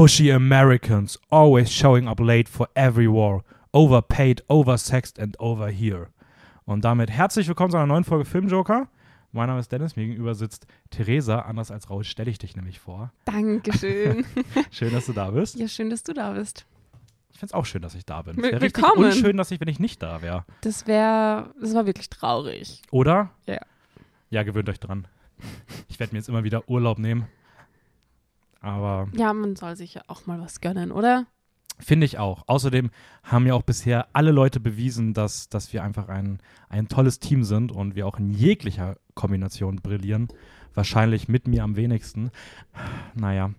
Pushy Americans, always showing up late for every war. Overpaid, oversexed and over here. Und damit herzlich willkommen zu einer neuen Folge Filmjoker. Mein Name ist Dennis, mir gegenüber sitzt Theresa. Anders als Raul stelle ich dich nämlich vor. Dankeschön. schön, dass du da bist. Ja, schön, dass du da bist. Ich finde es auch schön, dass ich da bin. Es wäre richtig unschön, dass ich, wenn ich nicht da wäre. Das wäre, das war wirklich traurig. Oder? Ja. Ja, gewöhnt euch dran. Ich werde mir jetzt immer wieder Urlaub nehmen. Aber Ja, man soll sich ja auch mal was gönnen, oder? Finde ich auch. Außerdem haben ja auch bisher alle Leute bewiesen, dass, dass wir einfach ein, ein tolles Team sind und wir auch in jeglicher Kombination brillieren. Wahrscheinlich mit mir am wenigsten. Naja.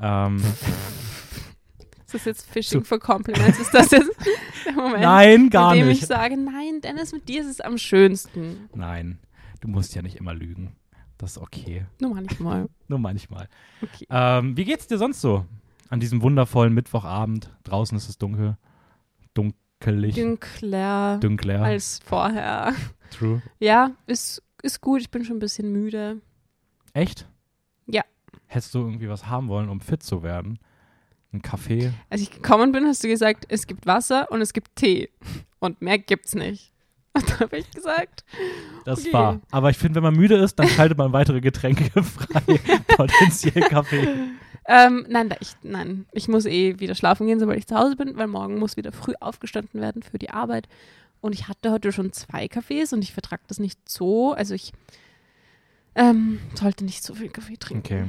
Ähm, Ist das jetzt Fishing for Compliments? Ist das jetzt der Moment, nein, gar in dem nicht. ich sage, nein, Dennis, mit dir ist es am schönsten. Nein, du musst ja nicht immer lügen. Das ist okay. Nur manchmal. Nur manchmal. Okay. Ähm, wie geht's dir sonst so? An diesem wundervollen Mittwochabend. Draußen ist es dunkel. Dunkelig. Dünkler Dunkler. als vorher. True. Ja, ist, ist gut. Ich bin schon ein bisschen müde. Echt? Ja. Hättest du irgendwie was haben wollen, um fit zu werden? Ein Kaffee? Als ich gekommen bin, hast du gesagt, es gibt Wasser und es gibt Tee. Und mehr gibt's nicht. Und da habe ich gesagt, Das Okay. war. Aber ich finde, wenn man müde ist, dann schaltet man weitere Getränke frei. Potenziell Kaffee. ähm, nein, ich, nein, ich muss eh wieder schlafen gehen, sobald ich zu Hause bin, weil morgen muss wieder früh aufgestanden werden für die Arbeit. Und ich hatte heute schon zwei Kaffees und ich vertrage das nicht so. Also ich ähm, sollte nicht so viel Kaffee trinken. Okay.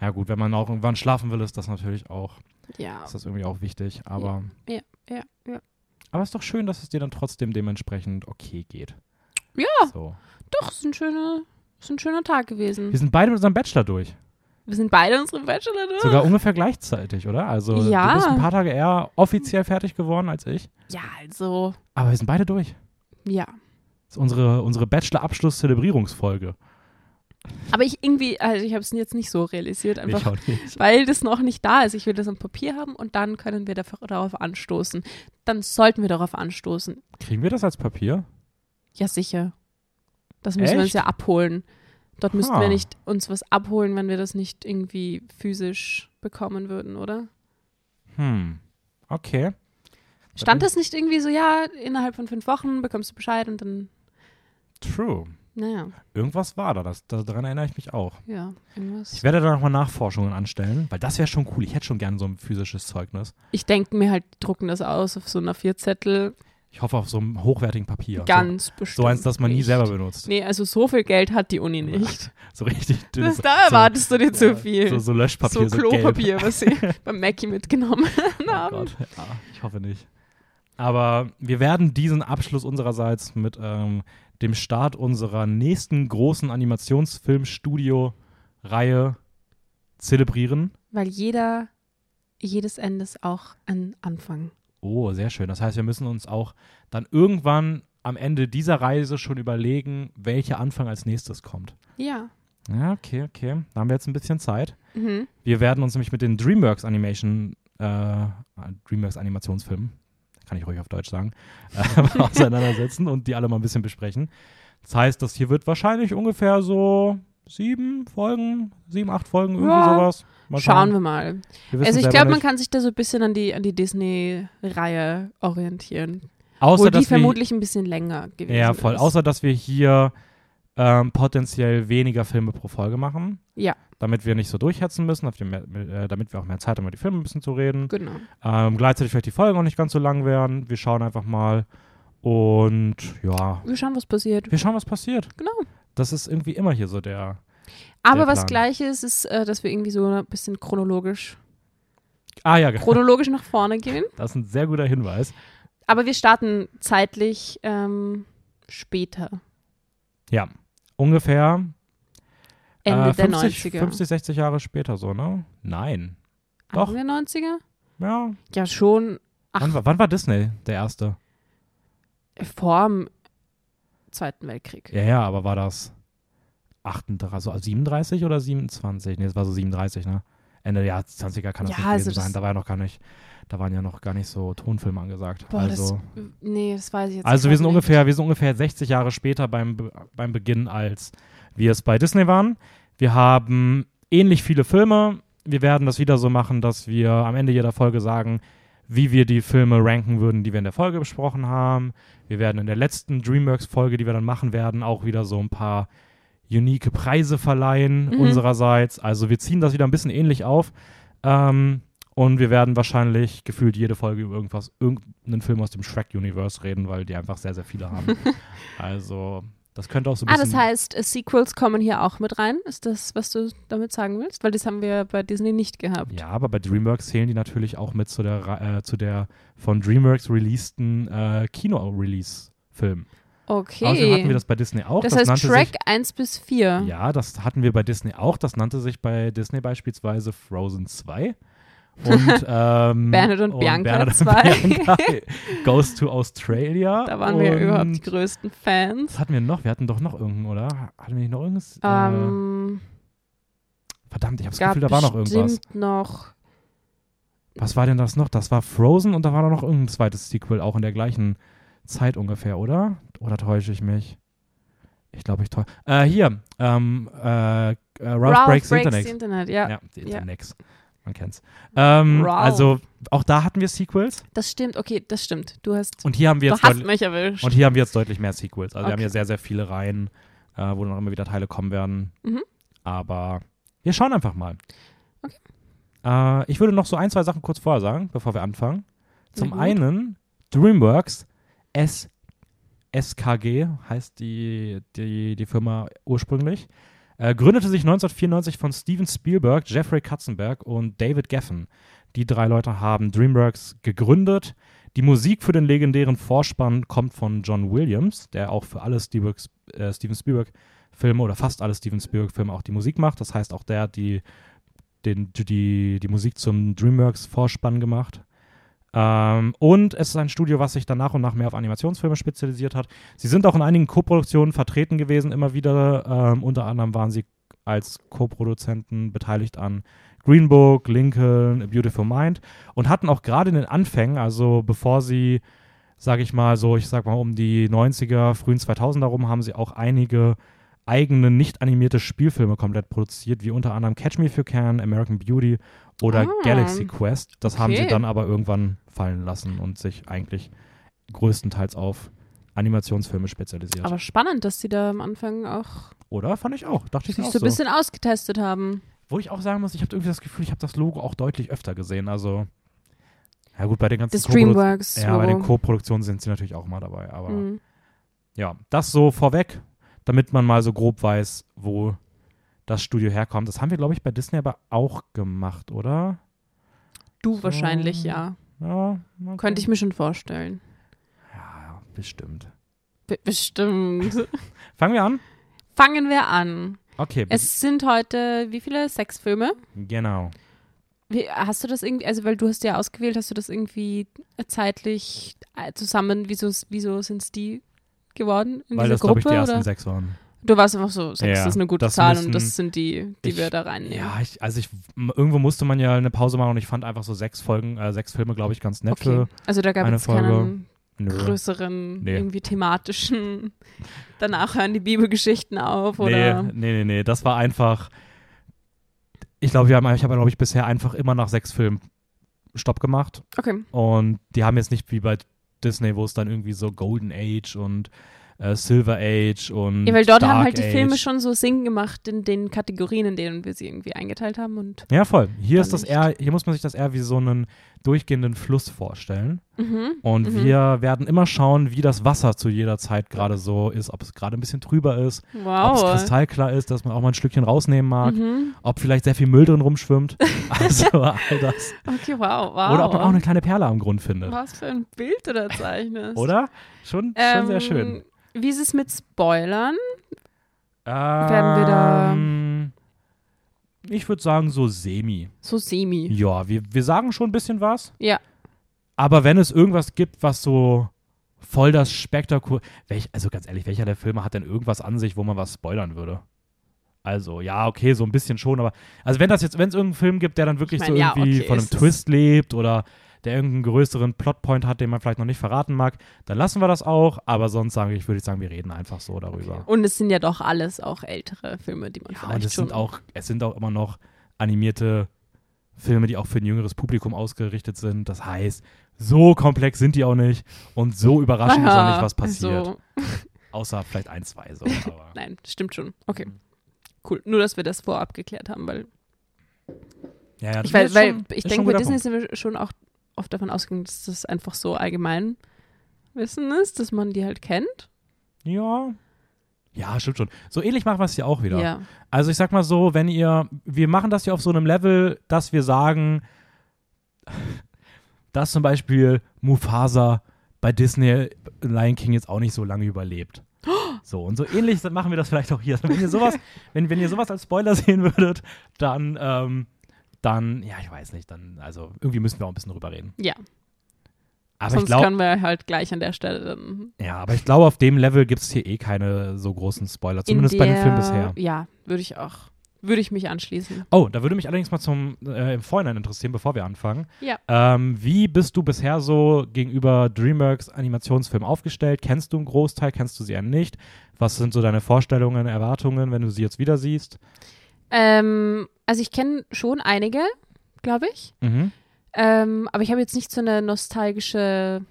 Ja gut, wenn man auch irgendwann schlafen will, ist das natürlich auch, Ja, ist das irgendwie auch wichtig. Aber, ja, ja. Aber es ist doch schön, dass es dir dann trotzdem dementsprechend okay geht. Ja, So. doch, ist ein schöner, ist ein schöner Tag gewesen. Wir sind beide mit unserem Bachelor durch. Wir sind beide unsere Bachelor durch. Sogar ungefähr gleichzeitig, oder? Also Ja. du bist ein paar Tage eher offiziell fertig geworden als ich. Ja, also, Aber wir sind beide durch. ja. Das ist unsere, unsere Bachelor-Abschluss-Zelebrierungsfolge. Aber ich irgendwie, also ich habe es jetzt nicht so realisiert, einfach weil das noch nicht da ist. Ich will das am Papier haben und dann können wir darauf anstoßen. Dann sollten wir darauf anstoßen. Kriegen wir das als Papier? Ja, sicher. Das müssen wir uns Echt? ja abholen. Dort müssten Ha. wir nicht uns was abholen, wenn wir das nicht irgendwie physisch bekommen würden, oder? Hm. Okay. Stand das nicht irgendwie so, ja, innerhalb von fünf Wochen bekommst du Bescheid und dann, True. Naja, Irgendwas war da. Das, daran erinnere ich mich auch. ja, irgendwas. Ich werde da nochmal Nachforschungen anstellen, weil das wäre schon cool. Ich hätte schon gern so ein physisches Zeugnis. Ich denke mir halt, die drucken das aus auf so einer Vierzettel. Ich hoffe auf so einem hochwertigen Papier. Ganz So, bestimmt. so eins, das man nie nicht. selber benutzt. Nee, also so viel Geld hat die Uni nicht. So richtig dünn. So, da erwartest du dir zu viel. So, so Löschpapier, so so. Klopapier, was sie beim Mackie mitgenommen Oh haben. Gott, ja, ich hoffe nicht. Aber wir werden diesen Abschluss unsererseits mit ähm, dem Start unserer nächsten großen Animationsfilmstudio-Reihe zelebrieren. Weil jeder, jedes Ende ist auch ein Anfang. Oh, sehr schön. Das heißt, wir müssen uns auch dann irgendwann am Ende dieser Reise schon überlegen, welcher Anfang als nächstes kommt. Ja. Ja, okay, okay. Da haben wir jetzt ein bisschen Zeit. Mhm. Wir werden uns nämlich mit den DreamWorks Animation, äh, DreamWorks Animationsfilmen, kann ich ruhig auf Deutsch sagen, äh, auseinandersetzen und die alle mal ein bisschen besprechen. Das heißt, das hier wird wahrscheinlich ungefähr so sieben Folgen, sieben, acht Folgen, irgendwie Ja, sowas. Mal Schauen wir mal. Wir Also ich glaube, man kann sich da so ein bisschen an die, an die Disney-Reihe orientieren. außer, Wo die dass wir, vermutlich ein bisschen länger gewesen Ja, voll. ist. Außer, dass wir hier ähm, potenziell weniger Filme pro Folge machen. Ja. Damit wir nicht so durchhetzen müssen, damit wir, mehr, äh, damit wir auch mehr Zeit haben, über die Filme ein bisschen zu reden. Genau. Ähm, gleichzeitig vielleicht die Folgen auch nicht ganz so lang werden. Wir schauen einfach mal. Und ja, Wir schauen, was passiert. wir schauen, was passiert. Genau. Das ist irgendwie immer hier so der. Aber Der was Plan. Gleiches ist, äh, dass wir irgendwie so ein bisschen chronologisch, Ah ja, genau. chronologisch nach vorne gehen. Das ist ein sehr guter Hinweis. Aber wir starten zeitlich ähm, später. Ja, ungefähr Ende äh, der 50, 90er. 50, 60 Jahre später so, ne? Nein. doch. Anfang der 90er? Ja. Ja, schon. Wann, war- wann war Disney der erste? vor dem Zweiten Weltkrieg. Ja, ja, aber war das 38, also 37 oder 27? Nee, es war so 37, ne? Ende der 20er kann das Ja, nicht also gewesen sein. das- Da war ja noch gar nicht, da waren ja noch gar nicht so Tonfilme angesagt. Boah, also, das, nee, das weiß ich jetzt also wir grad sind nicht. ungefähr, wir sind ungefähr 60 Jahre später beim, Be- beim Beginn, als wir es bei Disney waren. Wir haben ähnlich viele Filme. wir werden das wieder so machen, dass wir am Ende jeder Folge sagen, wie wir die Filme ranken würden, die wir in der Folge besprochen haben. Wir werden in der letzten DreamWorks-Folge, die wir dann machen werden, auch wieder so ein paar unique Preise verleihen Mhm. unsererseits. Also wir ziehen das wieder ein bisschen ähnlich auf. Ähm, und wir werden wahrscheinlich gefühlt jede Folge über irgendwas, irgendeinen Film aus dem Shrek-Universe reden, weil die einfach sehr, sehr viele haben. also das könnte auch so ein Ah, bisschen... das heißt, äh, Sequels kommen hier auch mit rein. Ist das, was du damit sagen willst? Weil das haben wir bei Disney nicht gehabt. Ja, aber bei DreamWorks zählen die natürlich auch mit zu der, äh, zu der von DreamWorks releaseden äh, Kino-Release-Film. Okay. Außerdem hatten wir das bei Disney auch. das, heißt nannte Shrek sich, 1 bis 4. Ja, das hatten wir bei Disney auch. Das nannte sich bei Disney beispielsweise Frozen 2. Und, ähm, Bernhard und Bianca Bernhard und 2. Bianca Goes to Australia. Da waren wir und überhaupt die größten Fans. Was hatten wir noch? Wir hatten doch noch irgendeinen, oder? Hatten wir nicht noch irgendwas? äh, Ähm, verdammt, ich habe das Gefühl, da war noch irgendwas. noch. Was war denn das noch? Das war Frozen und da war doch noch irgendein zweites Sequel, auch in der gleichen Zeit ungefähr, oder? Oder täusche ich mich? Ich glaube, ich täusche. Äh, hier, ähm, äh, äh, Ralph, Breaks, the Internet. Internet, ja. Ja, die Ja. Man kennt's. Ähm, Ralph. also, auch da hatten wir Sequels Das stimmt, okay, das stimmt. Du hast, und hier haben wir du jetzt hast deutlich, mich erwischt. und hier haben wir jetzt deutlich mehr Sequels. Also wir haben Okay. hier sehr, sehr viele Reihen, äh, wo dann auch immer wieder Teile kommen werden. Mhm. Aber wir schauen einfach mal. Okay. Äh, ich würde noch so ein, zwei Sachen kurz vorher sagen, bevor wir anfangen. Zum einen DreamWorks S SKG heißt die, die, die Firma ursprünglich. Äh, gründete sich 1994 von Steven Spielberg, Jeffrey Katzenberg und David Geffen. Die drei Leute haben DreamWorks gegründet. Die Musik für den legendären Vorspann kommt von John Williams, der auch für alle äh, Steven Spielberg-Filme oder fast alle Steven Spielberg-Filme auch die Musik macht. Das heißt, auch der hat die, den, die, die Musik zum DreamWorks-Vorspann gemacht. Ähm, und es ist ein Studio, was sich dann nach und nach mehr auf Animationsfilme spezialisiert hat. Sie sind auch in einigen Co-Produktionen vertreten gewesen, immer wieder. Ähm, unter anderem waren sie als Co-Produzenten beteiligt an Green Book, Lincoln, A Beautiful Mind und hatten auch gerade in den Anfängen, also bevor sie, sage ich mal so, ich sag mal um die 90er, frühen 2000er rum, haben sie auch einige eigene nicht animierte Spielfilme komplett produziert, wie unter anderem Catch Me If You Can, American Beauty oder Ah, Galaxy Quest. Das haben sie okay. dann aber irgendwann fallen lassen und sich eigentlich größtenteils auf Animationsfilme spezialisiert. Aber spannend, dass sie da am Anfang auch oder? Fand ich auch. Dachte ich sich auch so ein bisschen ausgetestet haben. Wo ich auch sagen muss, ich habe irgendwie das Gefühl, ich habe das Logo auch deutlich öfter gesehen. Also, ja gut, bei den ganzen Das Co-Produ- DreamWorks. Ja, bei den. Co-Produktionen sind sie natürlich auch mal dabei. Aber Mhm. ja, das so vorweg, damit man mal so grob weiß, wo das Studio herkommt. Das haben wir, glaube ich, bei Disney aber auch gemacht, oder? Du So. wahrscheinlich, ja. Ja, mal Könnte ich mir schon vorstellen. Ja, bestimmt. Be bestimmt. Fangen wir an? Fangen wir an. Okay, Es sind heute, wie viele? Sechs Filme? genau. Wie, hast du das irgendwie, also weil du hast ja ausgewählt, hast du das irgendwie zeitlich äh, zusammen, wieso, wieso sind es die geworden in Weil dieser das, glaube Gruppe? ich, die ersten oder? sechs waren. Du warst einfach so, sechs Ja, ist eine gute das Zahl müssen- und das sind die, die ich- wir da reinnehmen. Ja, ich, also ich, irgendwo musste man ja eine Pause machen und ich fand einfach so sechs Folgen, äh, sechs Filme, glaube ich, ganz nett okay. Also da gab es Folge. keinen für. Nö. größeren, Nee. irgendwie thematischen, danach hören die Bibelgeschichten auf Nee, oder nee, nee, nee. Das war einfach. Ich glaube, wir haben, ich habe, glaube ich, bisher einfach immer nach sechs Filmen Stopp gemacht. okay. Und die haben jetzt nicht wie bei Disney, wo es dann irgendwie so Golden Age und äh, Silver Age und. Ja, weil dort Dark haben halt die Age. Filme schon so Sinn gemacht in den Kategorien, in denen wir sie irgendwie eingeteilt haben und Ja, voll. Hier ist das eher, hier muss man sich das eher wie so einen durchgehenden Fluss vorstellen. mhm. Und Mhm. wir werden immer schauen, wie das Wasser zu jeder Zeit gerade so ist, ob es gerade ein bisschen trüber ist, ob es wow. kristallklar ist, dass man auch mal ein Stückchen rausnehmen mag, Mhm. ob vielleicht sehr viel Müll drin rumschwimmt. Also all das. Okay, wow, wow. Oder ob man auch eine kleine Perle am Grund findet. Was für ein Bild du da zeichnest. Oder? Schon, schon sehr schön. Ähm, Wie ist es mit Spoilern? Werden wir da- Ich würde sagen, so semi. So semi. Ja, wir, wir sagen schon ein bisschen was. Ja. Aber wenn es irgendwas gibt, was so voll das Spektakulär. Welch, also ganz ehrlich, welcher der Filme hat denn irgendwas an sich, wo man was spoilern würde? Also, ja, okay, so ein bisschen schon, aber also wenn das jetzt, wenn es irgendeinen Film gibt, der dann wirklich Ich so mein, ja, irgendwie okay, von einem Twist lebt oder der irgendeinen größeren Plotpoint hat, den man vielleicht noch nicht verraten mag, dann lassen wir das auch. Aber sonst sage ich, würde ich sagen, wir reden einfach so darüber. Und es sind ja doch alles auch ältere Filme, die man Ja, vielleicht und es schon. sind auch, es sind auch immer noch animierte Filme, die auch für ein jüngeres Publikum ausgerichtet sind. Das heißt, so komplex sind die auch nicht und so überraschend ist auch nicht, was passiert. Also, Außer vielleicht ein, zwei so. Nein, stimmt schon. Okay. Cool. Nur, dass wir das vorab geklärt haben, weil ja, ja, ich, das weil, weil schon- ich denke, bei Disney Punkt. sind wir schon auch oft davon ausgegangen, dass das einfach so allgemein Wissen ist, dass man die halt kennt. Ja. Ja, stimmt schon. So ähnlich machen wir es ja auch wieder. Ja. Also ich sag mal so, wenn ihr, wir machen das ja auf so einem Level, dass wir sagen, dass zum Beispiel Mufasa bei Disney Lion King jetzt auch nicht so lange überlebt. So, und so ähnlich machen wir das vielleicht auch hier. Wenn ihr sowas, wenn, wenn ihr sowas als Spoiler sehen würdet, dann, ähm, dann, ja, ich weiß nicht, dann, also irgendwie müssen wir auch ein bisschen drüber reden. Ja. Aber Sonst ich glaube, können wir halt gleich an der Stelle dann ja, aber ich glaube, auf dem Level gibt es hier eh keine so großen Spoiler, zumindest in bei der, dem Film bisher. Ja, würde ich auch. Würde ich mich anschließen. Oh, da würde mich allerdings mal zum äh, im Vorhinein interessieren, bevor wir anfangen. Ja. Ähm, wie bist du bisher so gegenüber DreamWorks Animationsfilmen aufgestellt? Kennst du einen Großteil? Kennst du sie eher nicht? Was sind so deine Vorstellungen, Erwartungen, wenn du sie jetzt wieder siehst? Ähm, also ich kenne schon einige, glaube ich. Mhm. Ähm, aber ich habe jetzt nicht so eine nostalgische,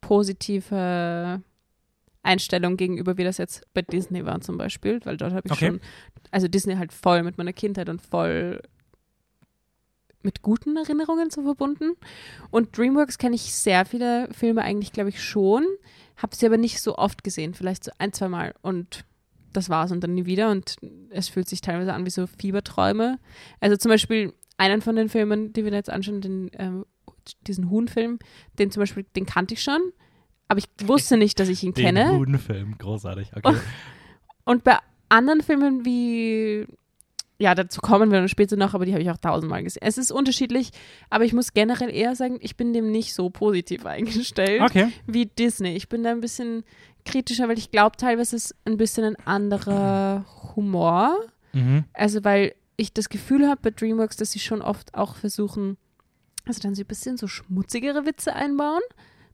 positive Einstellung gegenüber, wie das jetzt bei Disney war zum Beispiel, weil dort habe ich Okay. schon, also Disney halt voll mit meiner Kindheit und voll mit guten Erinnerungen so verbunden. Und DreamWorks kenne ich sehr viele Filme eigentlich, glaube ich, schon, habe sie aber nicht so oft gesehen, vielleicht so ein, zwei Mal und das war's und dann nie wieder und es fühlt sich teilweise an wie so Fieberträume. Also zum Beispiel einen von den Filmen, die wir da jetzt anschauen, den, ähm, diesen Huhn-Film, den zum Beispiel, den kannte ich schon, aber ich wusste nicht, dass ich ihn Den kenne. guten Film, großartig. Okay. Und bei anderen Filmen wie, ja, dazu kommen wir dann später noch, aber die habe ich auch tausendmal gesehen. Es ist unterschiedlich, aber ich muss generell eher sagen, ich bin dem nicht so positiv eingestellt okay. wie Disney. Ich bin da ein bisschen kritischer, weil ich glaube, teilweise ist ein bisschen ein anderer Humor. Mhm. Also, weil ich das Gefühl habe bei DreamWorks, dass sie schon oft auch versuchen, also dann so ein bisschen so schmutzigere Witze einbauen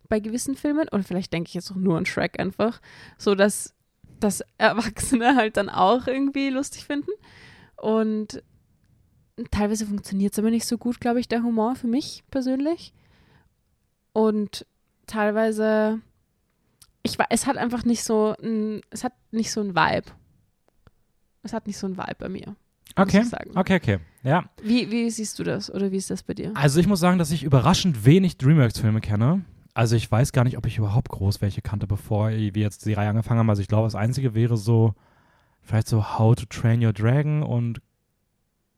bei gewissen Filmen. Und vielleicht denke ich jetzt auch nur an Shrek einfach, so dass das Erwachsene halt dann auch irgendwie lustig finden. Und teilweise funktioniert es aber nicht so gut, glaube ich, der Humor für mich persönlich. Und teilweise, ich war, es hat einfach nicht so ein, es hat nicht so ein Vibe. Es hat nicht so ein Vibe bei mir. muss Okay. ich sagen. Okay, okay. Ja. Wie, wie siehst du das oder wie ist das bei dir? Also ich muss sagen, dass ich überraschend wenig DreamWorks-Filme kenne. Also ich weiß gar nicht, ob ich überhaupt groß welche kannte, bevor wir jetzt die Reihe angefangen haben. Also ich glaube, das Einzige wäre so, vielleicht so How to Train Your Dragon und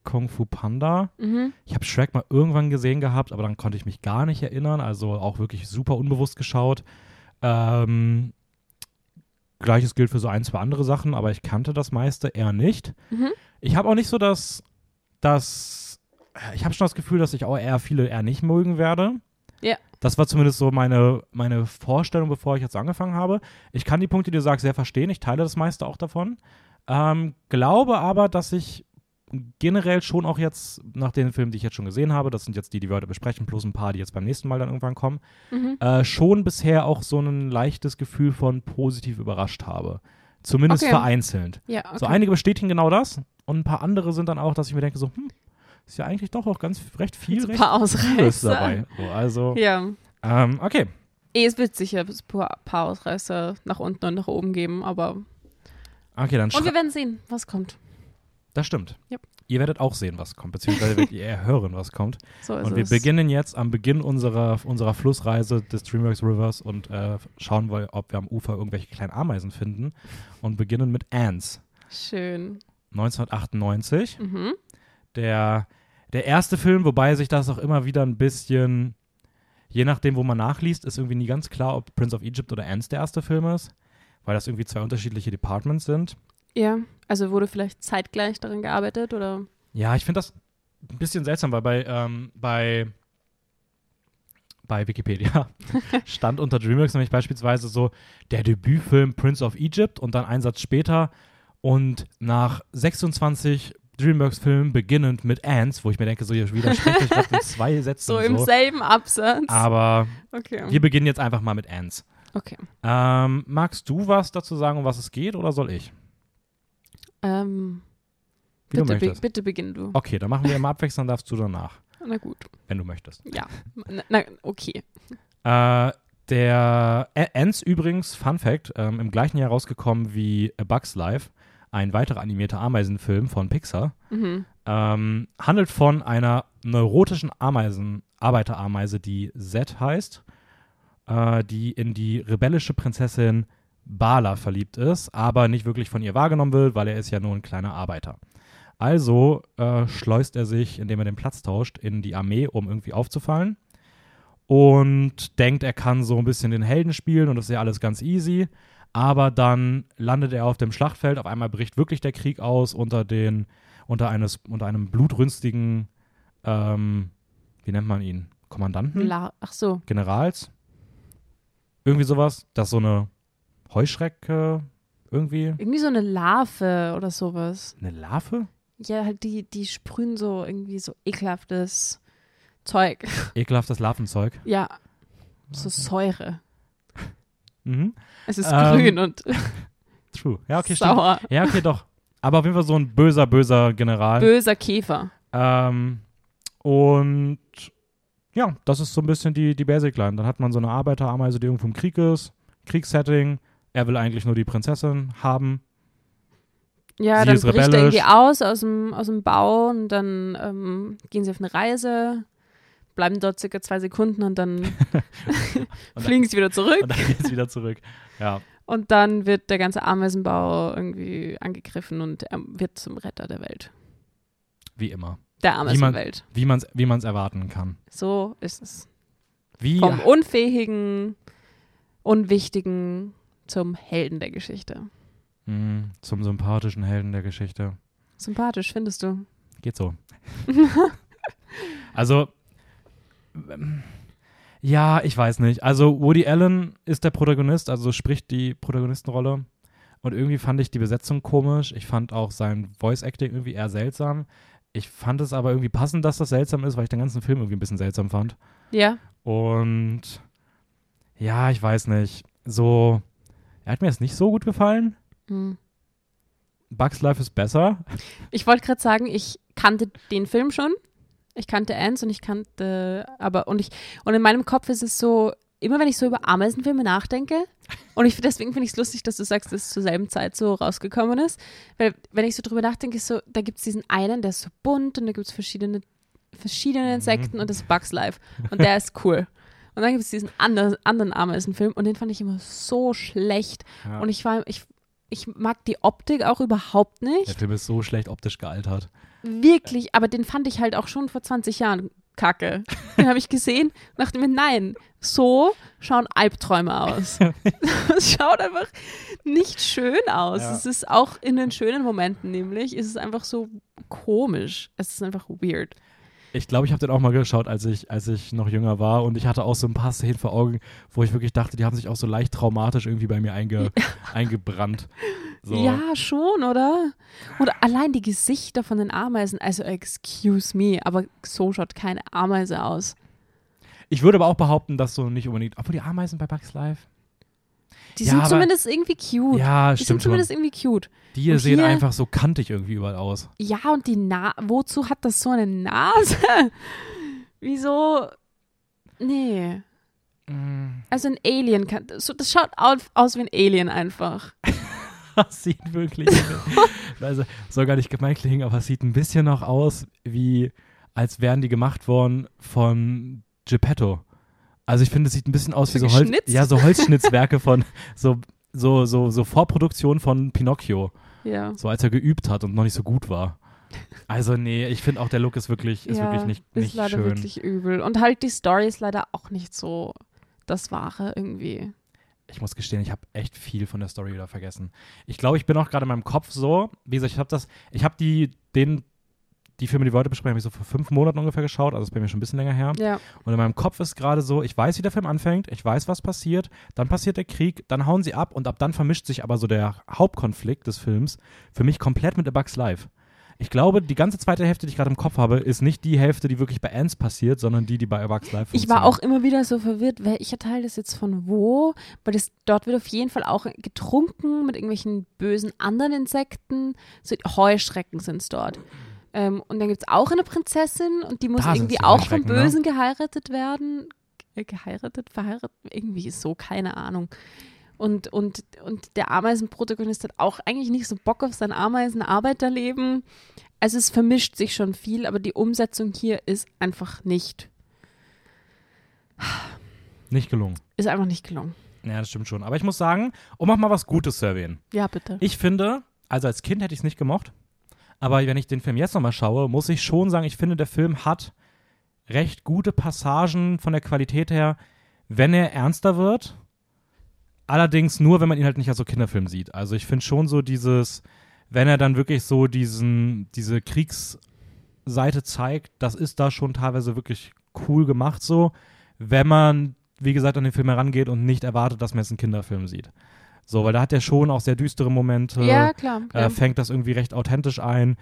Kung Fu Panda. Mhm. Ich habe Shrek mal irgendwann gesehen gehabt, aber dann konnte ich mich gar nicht erinnern. Also auch wirklich super unbewusst geschaut. Ähm, Gleiches gilt für so ein, zwei andere Sachen, aber ich kannte das meiste eher nicht. Mhm. Ich habe auch nicht so das, das, ich habe schon das Gefühl, dass ich auch eher viele eher nicht mögen werde. Ja. Das war zumindest so meine, meine Vorstellung, bevor ich jetzt angefangen habe. Ich kann die Punkte, die du sagst, sehr verstehen. Ich teile das meiste auch davon. Ähm, glaube aber, dass ich generell schon auch jetzt, nach den Filmen, die ich jetzt schon gesehen habe, das sind jetzt die, die wir heute besprechen, plus ein paar, die jetzt beim nächsten Mal dann irgendwann kommen, Mhm. äh, schon bisher auch so ein leichtes Gefühl von positiv überrascht habe. Zumindest Okay. vereinzelt. Ja, okay. So einige bestätigen genau das und ein paar andere sind dann auch, dass ich mir denke, so, hm, ist ja eigentlich doch auch ganz recht viel, recht paar Ausreißer. dabei. So, also, Ja. ähm, okay. Eh, es wird sicher ein paar Ausreißer nach unten und nach oben geben, aber. Okay, dann Und wir werden sehen, was kommt. Das stimmt. Yep. Ihr werdet auch sehen, was kommt, beziehungsweise werdet ihr hören, was kommt. So ist Und wir es. beginnen jetzt am Beginn unserer, unserer Flussreise des DreamWorks Rivers und äh, schauen, wir, ob wir am Ufer irgendwelche kleinen Ameisen finden und beginnen mit Ants. Schön. 1998. Mhm. Der, der erste Film, wobei sich das auch immer wieder ein bisschen, je nachdem, wo man nachliest, ist irgendwie nie ganz klar, ob Prince of Egypt oder Ants der erste Film ist, weil das irgendwie zwei unterschiedliche Departments sind. Ja, also wurde vielleicht zeitgleich daran gearbeitet oder? Ja, ich finde das ein bisschen seltsam, weil bei, ähm, bei, bei Wikipedia stand unter DreamWorks nämlich beispielsweise so der Debütfilm Prince of Egypt und dann ein Satz später und nach 26 DreamWorks-Filmen beginnend mit Ants, wo ich mir denke, so ihr widersprecht euch in zwei Sätzen. So im selben Absatz. Aber Okay. wir beginnen jetzt einfach mal mit Ants. Okay. Ähm, magst du was dazu sagen, um was es geht, oder soll ich? Ähm, Wie du Bitte, be möchtest. bitte beginn du. Okay, dann machen wir immer abwechselnd, darfst du danach, Na gut. wenn du möchtest. Ja. Na, na, okay. Äh, der Ants übrigens, Fun Fact, ähm, im gleichen Jahr rausgekommen wie A Bug's Life, ein weiterer animierter Ameisenfilm von Pixar, Mhm. ähm, handelt von einer neurotischen Ameisen, Arbeiterameise, die Z heißt, äh, die in die rebellische Prinzessin Bala verliebt ist, aber nicht wirklich von ihr wahrgenommen wird, weil er ist ja nur ein kleiner Arbeiter. Also äh, schleust er sich, indem er den Platz tauscht, in die Armee, um irgendwie aufzufallen. Und denkt, er kann so ein bisschen den Helden spielen und das ist ja alles ganz easy. Aber dann landet er auf dem Schlachtfeld. Auf einmal bricht wirklich der Krieg aus unter, den, unter, eines, unter einem blutrünstigen, ähm, wie nennt man ihn? Kommandanten? La Ach so. Generals? Irgendwie sowas, dass so eine Heuschrecke irgendwie. Irgendwie so eine Larve oder sowas. Eine Larve? Ja, halt die, die sprühen so irgendwie so ekelhaftes Zeug. Ekelhaftes Larvenzeug. Ja. So Säure. Mhm. Es ist Ähm, grün und True. Ja, okay, stimmt. sauer. Ja, okay, doch. Aber auf jeden Fall so ein böser, böser General. Böser Käfer. Ähm, und ja, das ist so ein bisschen die, die Basic-Line. Dann hat man so eine Arbeiterameise, die irgendwo im Krieg ist, Kriegssetting. Er will eigentlich nur die Prinzessin haben. Ja, Sie dann ist bricht er rebellisch. irgendwie aus aus dem, aus dem Bau und dann ähm, gehen sie auf eine Reise, bleiben dort circa zwei Sekunden und dann dann- fliegen sie wieder zurück. Und dann geht es wieder zurück. Ja. Und dann wird der ganze Ameisenbau irgendwie angegriffen und er wird zum Retter der Welt. Wie immer. Der Wie man- Ameisenwelt. Wie man es wie man's erwarten kann. So ist es. Wie, Vom unfähigen, unwichtigen zum Helden der Geschichte. Mh, zum sympathischen Helden der Geschichte. Sympathisch, findest du? Geht so. also, ähm, ja, ich weiß nicht. Also, Woody Allen ist der Protagonist, also spricht die Protagonistenrolle. Und irgendwie fand ich die Besetzung komisch. Ich fand auch sein Voice-Acting irgendwie eher seltsam. Ich fand es aber irgendwie passend, dass das seltsam ist, weil ich den ganzen Film irgendwie ein bisschen seltsam fand. Ja. Und ja, ich weiß nicht. So, er hat mir jetzt nicht so gut gefallen. Hm. Bugs Life ist besser. Ich wollte gerade sagen, ich kannte den Film schon. Ich kannte Ants und ich kannte, aber und ich und in meinem Kopf ist es so, immer wenn ich so über Ameisenfilme nachdenke und ich deswegen finde ich es lustig, dass du sagst, dass es zur selben Zeit so rausgekommen ist, weil wenn ich so drüber nachdenke, so, da gibt es diesen einen, der ist so bunt und da gibt es verschiedene verschiedene Insekten und das ist Bugs Life und der ist cool. Und dann gibt es diesen ander, anderen Ameisenfilm und den fand ich immer so schlecht Ja. und ich war ich ich mag die Optik auch überhaupt nicht. Der Film ist so schlecht optisch gealtert. Wirklich, aber den fand ich halt auch schon vor 20 Jahren kacke. Den habe ich gesehen und dachte mir, nein, so schauen Albträume aus. Es schaut einfach nicht schön aus. Ja. Es ist auch in den schönen Momenten nämlich, ist es einfach so komisch. Es ist einfach weird. Ich glaube, ich habe den auch mal geschaut, als ich, als ich noch jünger war. Und ich hatte auch so ein paar Szenen vor Augen, wo ich wirklich dachte, die haben sich auch so leicht traumatisch irgendwie bei mir einge, eingebrannt. So. Ja, schon, oder? Oder allein die Gesichter von den Ameisen. Also, excuse me, aber so schaut keine Ameise aus. Ich würde aber auch behaupten, dass so nicht unbedingt. Obwohl die Ameisen bei Bugs Life. Die Ja, sind zumindest irgendwie cute. Ja, die sind stimmt schon. zumindest irgendwie cute. Die hier und sehen hier- einfach so kantig irgendwie überall aus. Ja, und die Na wozu hat das so eine Nase? Wieso? Nee. Mm. Also ein Alien kann. So, das schaut au- aus wie ein Alien einfach. Das sieht wirklich. also, soll gar nicht gemein klingen, aber es sieht ein bisschen noch aus, wie als wären die gemacht worden von Geppetto. Also ich finde, es sieht ein bisschen aus wie So Holz, ja, so Holzschnitzwerke von so, so, so, so Vorproduktion von Pinocchio. Ja. So als er geübt hat und noch nicht so gut war. Also nee, ich finde auch der Look ist wirklich, ist ja, wirklich nicht, ist nicht leider schön. wirklich übel. Und halt die Story ist leider auch nicht so das Wahre irgendwie. Ich muss gestehen, ich habe echt viel von der Story wieder vergessen. Ich glaube, ich bin auch gerade in meinem Kopf so, wie gesagt, ich habe das, ich habe die, den, die Filme, die wir heute besprechen, habe ich so vor fünf Monaten ungefähr geschaut, also ist bei mir schon ein bisschen länger her. Ja. Und in meinem Kopf ist gerade so, ich weiß, wie der Film anfängt, ich weiß, was passiert, dann passiert der Krieg, dann hauen sie ab und ab dann vermischt sich aber so der Hauptkonflikt des Films für mich komplett mit A Bugs Life. Ich glaube, die ganze zweite Hälfte, die ich gerade im Kopf habe, ist nicht die Hälfte, die wirklich bei Ants passiert, sondern die, die bei Bugs Live Ich war auch immer wieder so verwirrt, welcher Teil das jetzt von wo, weil das, dort wird auf jeden Fall auch getrunken mit irgendwelchen bösen anderen Insekten. So Heuschrecken sind es dort. Ähm, und dann gibt es auch eine Prinzessin und die muss Da irgendwie auch vom ne? Bösen geheiratet werden. Geheiratet, verheiratet, irgendwie so, keine Ahnung. Und, und, und der Ameisenprotagonist hat auch eigentlich nicht so Bock auf sein Ameisenarbeiterleben. Also es vermischt sich schon viel, aber die Umsetzung hier ist einfach nicht, Nicht gelungen. ist einfach nicht gelungen. Ja, das stimmt schon. Aber ich muss sagen, um auch mal was Gutes zu erwähnen. Ja, bitte. Ich finde, also als Kind hätte ich es nicht gemocht, aber wenn ich den Film jetzt nochmal schaue, muss ich schon sagen, ich finde, der Film hat recht gute Passagen von der Qualität her, wenn er ernster wird. Allerdings nur, wenn man ihn halt nicht als so Kinderfilm sieht. Also ich finde schon so dieses, wenn er dann wirklich so diesen, diese Kriegsseite zeigt, das ist da schon teilweise wirklich cool gemacht so, wenn man, wie gesagt, an den Film herangeht und nicht erwartet, dass man jetzt einen Kinderfilm sieht. So, weil da hat er schon auch sehr düstere Momente ja, klar. äh, Ja. fängt das irgendwie recht authentisch ein.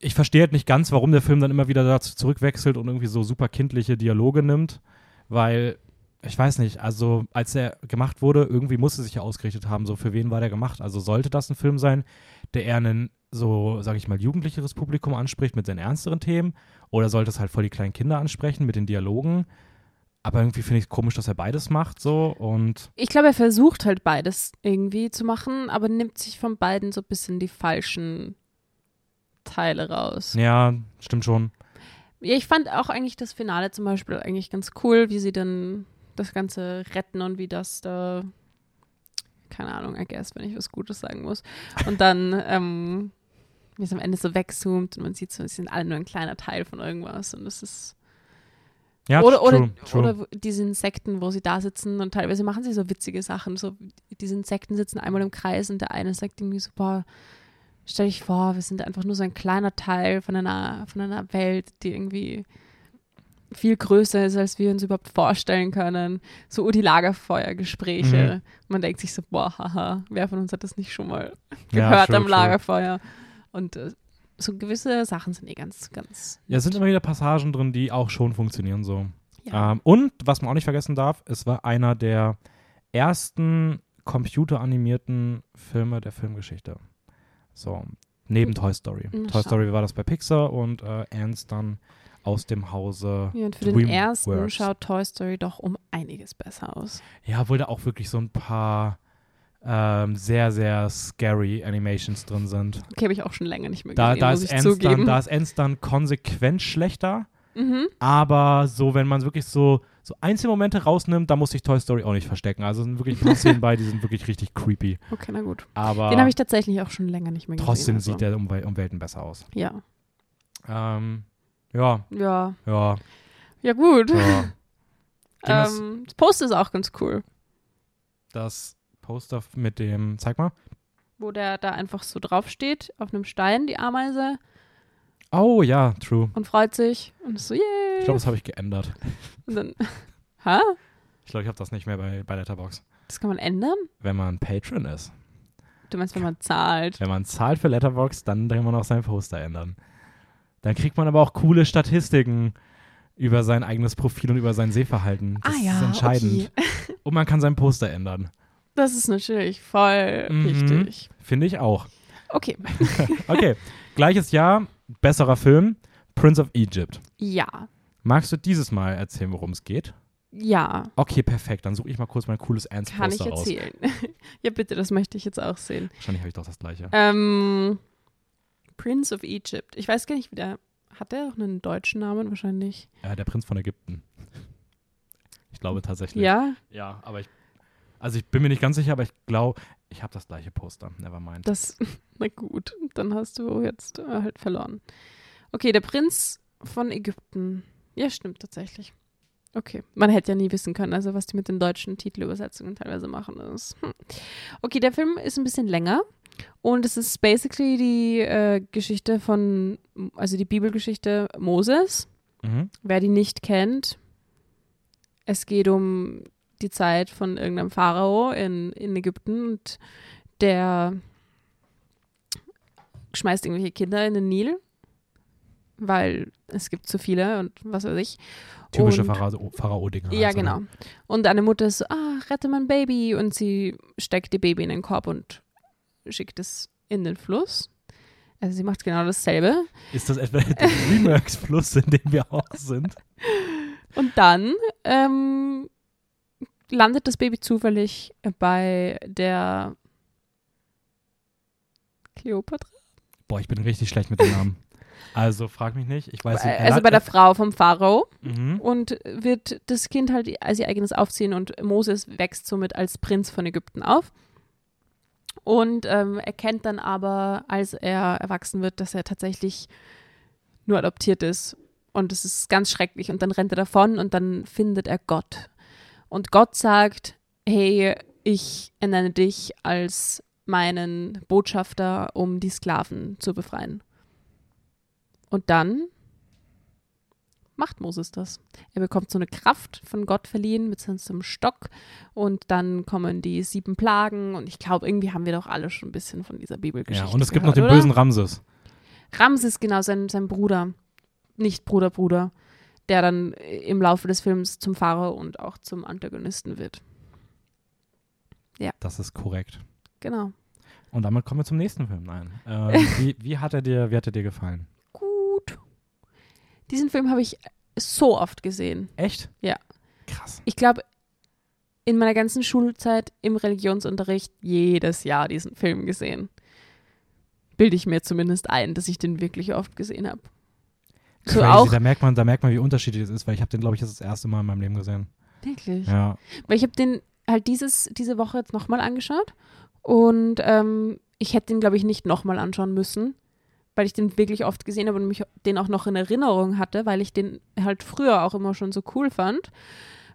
Ich verstehe halt nicht ganz, warum der Film dann immer wieder dazu zurückwechselt und irgendwie so super kindliche Dialoge nimmt, weil ich weiß nicht, also als er gemacht wurde, irgendwie musste sich ja ausgerichtet haben, so für wen war der gemacht? Also sollte das ein Film sein, der eher ein so, sage ich mal, jugendlicheres Publikum anspricht mit seinen ernsteren Themen oder sollte es halt voll die kleinen Kinder ansprechen mit den Dialogen? Aber irgendwie finde ich es komisch, dass er beides macht so und Ich glaube, er versucht halt beides irgendwie zu machen, aber nimmt sich von beiden so ein bisschen die falschen Teile raus. ja, stimmt schon. Ja, ich fand auch eigentlich das Finale zum Beispiel eigentlich ganz cool, wie sie dann das Ganze retten und wie das da, keine Ahnung, I guess, wenn ich was Gutes sagen muss. Und dann, ähm, wie es am Ende so wegzoomt und man sieht so, es sind alle nur ein kleiner Teil von irgendwas und es ist Ja, oder, true, oder, true. oder diese Insekten, wo sie da sitzen und teilweise machen sie so witzige Sachen. So, diese Insekten sitzen einmal im Kreis und der eine sagt irgendwie so, boah, stell dich vor, wir sind einfach nur so ein kleiner Teil von einer, von einer Welt, die irgendwie viel größer ist, als wir uns überhaupt vorstellen können. So die Lagerfeuergespräche. Man denkt sich so, boah, haha, wer von uns hat das nicht schon mal Ja, gehört true, am true. Lagerfeuer? Und äh, so gewisse Sachen sind eh ganz, ganz. Ja, es sind immer wieder Passagen drin, die auch schon funktionieren so. Ja. Ähm, und was man auch nicht vergessen darf, es war einer der ersten computeranimierten Filme der Filmgeschichte. So, neben Toy Story. Na, Toy. Story war das bei Pixar und äh, Ants dann aus dem Hause. Ja, und für den Dreamworks. ersten schaut Toy Story doch um einiges besser aus. Ja, obwohl da auch wirklich so ein paar ähm, sehr, sehr scary Animations drin sind. Okay, habe ich auch schon länger nicht mehr Da, gesehen, da, muss ist ich zugeben. dann, da ist Ants dann konsequent schlechter. mhm. Aber so, wenn man wirklich so, so Einzelmomente rausnimmt, da muss sich Toy Story auch nicht verstecken. Also sind wirklich Szenen bei, die sind wirklich richtig creepy. Okay, na gut. Aber Den habe ich tatsächlich auch schon länger nicht mehr gesehen. trotzdem also. sieht der um, um Welten besser aus. Ja. Ähm, ja, Ja. ja, Ja, gut. ja. Ähm, das Poster ist auch ganz cool, Das Poster mit dem, zeig mal. wo der da einfach so draufsteht, auf einem Stein, die Ameise, Oh ja, true. und freut sich und ist so, yay. Ich glaube, das habe ich geändert. und dann, hä? Ich glaube, ich habe das nicht mehr bei, bei Letterbox. Das kann man ändern? Wenn man Patron ist. Du meinst, wenn man zahlt? Wenn man zahlt für Letterbox, dann kann man auch sein Poster ändern. Dann kriegt man aber auch coole Statistiken über sein eigenes Profil und über sein Sehverhalten. Das ah ja, ist entscheidend. okay. Und man kann sein Poster ändern. Das ist natürlich voll Mhm. wichtig. Finde ich auch. Okay. Okay, gleiches Jahr, besserer Film, Prince of Egypt. Ja. Magst du dieses Mal erzählen, worum es geht? Ja, Okay, perfekt. Dann suche ich mal kurz mein cooles kann ich erzählen. ja, bitte, das möchte ich jetzt auch sehen. Wahrscheinlich habe ich doch das gleiche. Ähm, Prince of Egypt. Ich weiß gar nicht, wie der. Hat der auch einen deutschen Namen wahrscheinlich? Äh, der Prinz von Ägypten. Ich glaube tatsächlich. Ja, Ja, aber ich. Also ich bin mir nicht ganz sicher, aber ich glaube, ich habe das gleiche Poster. Nevermind. das. Na gut, dann hast du jetzt äh, halt verloren. Okay, der Prinz von Ägypten. Ja, stimmt tatsächlich. Okay, man hätte ja nie wissen können, also was die mit den deutschen Titelübersetzungen teilweise machen ist. Hm. Okay, der Film ist ein bisschen länger und es ist basically die äh, Geschichte von, also die Bibelgeschichte Moses. Mhm. Wer die nicht kennt, es geht um die Zeit von irgendeinem Pharao in, in Ägypten und der schmeißt irgendwelche Kinder in den Nil, weil es gibt zu viele und was weiß ich. Typische Pharao-Dinger. Ja, halt, so, ne? genau. Und eine Mutter ist so, ah, rette mein Baby. Und sie steckt ihr Baby in den Korb und schickt es in den Fluss. Also sie macht genau dasselbe. Ist das etwa der Dreamworks-Fluss, in dem wir auch sind? Und dann ähm, landet das Baby zufällig bei der Kleopatra. Boah, ich bin richtig schlecht mit den Namen. Also frag mich nicht. Ich weiß nicht. also bei der Frau vom Pharao. Mhm. Und wird das Kind halt als ihr eigenes aufziehen und Moses wächst somit als Prinz von Ägypten auf. Und ähm, erkennt dann aber, als er erwachsen wird, dass er tatsächlich nur adoptiert ist. Und es ist ganz schrecklich. Und dann rennt er davon und dann findet er Gott. Und Gott sagt, hey, ich ernenne dich als meinen Botschafter, um die Sklaven zu befreien. Und dann macht Moses das. Er bekommt so eine Kraft von Gott verliehen mit so einem Stock und dann kommen die sieben Plagen und ich glaube, irgendwie haben wir doch alle schon ein bisschen von dieser Bibelgeschichte Ja, und es gibt gehört, noch den oder? bösen Ramses. Ramses, genau, sein, sein Bruder. Nicht Bruder, Bruder. Der dann im Laufe des Films zum Pharao und auch zum Antagonisten wird. Das ist korrekt. Genau. Und damit kommen wir zum nächsten Film. Nein. Ähm, wie, wie, hat er dir, wie hat er dir gefallen? Diesen Film habe ich so oft gesehen. Echt? Ja. Krass. Ich glaube, in meiner ganzen Schulzeit im Religionsunterricht jedes Jahr diesen Film gesehen. Bilde ich mir zumindest ein, dass ich den wirklich oft gesehen habe. So Crazy, auch. da merkt man, da merkt man, wie unterschiedlich es ist, weil ich habe den, glaube ich, das erste Mal in meinem Leben gesehen. Wirklich. Ja. Weil ich habe den halt dieses, diese Woche jetzt nochmal angeschaut und ähm, ich hätte den, glaube ich, nicht nochmal anschauen müssen, weil ich den wirklich oft gesehen habe und mich den auch noch in Erinnerung hatte, weil ich den halt früher auch immer schon so cool fand.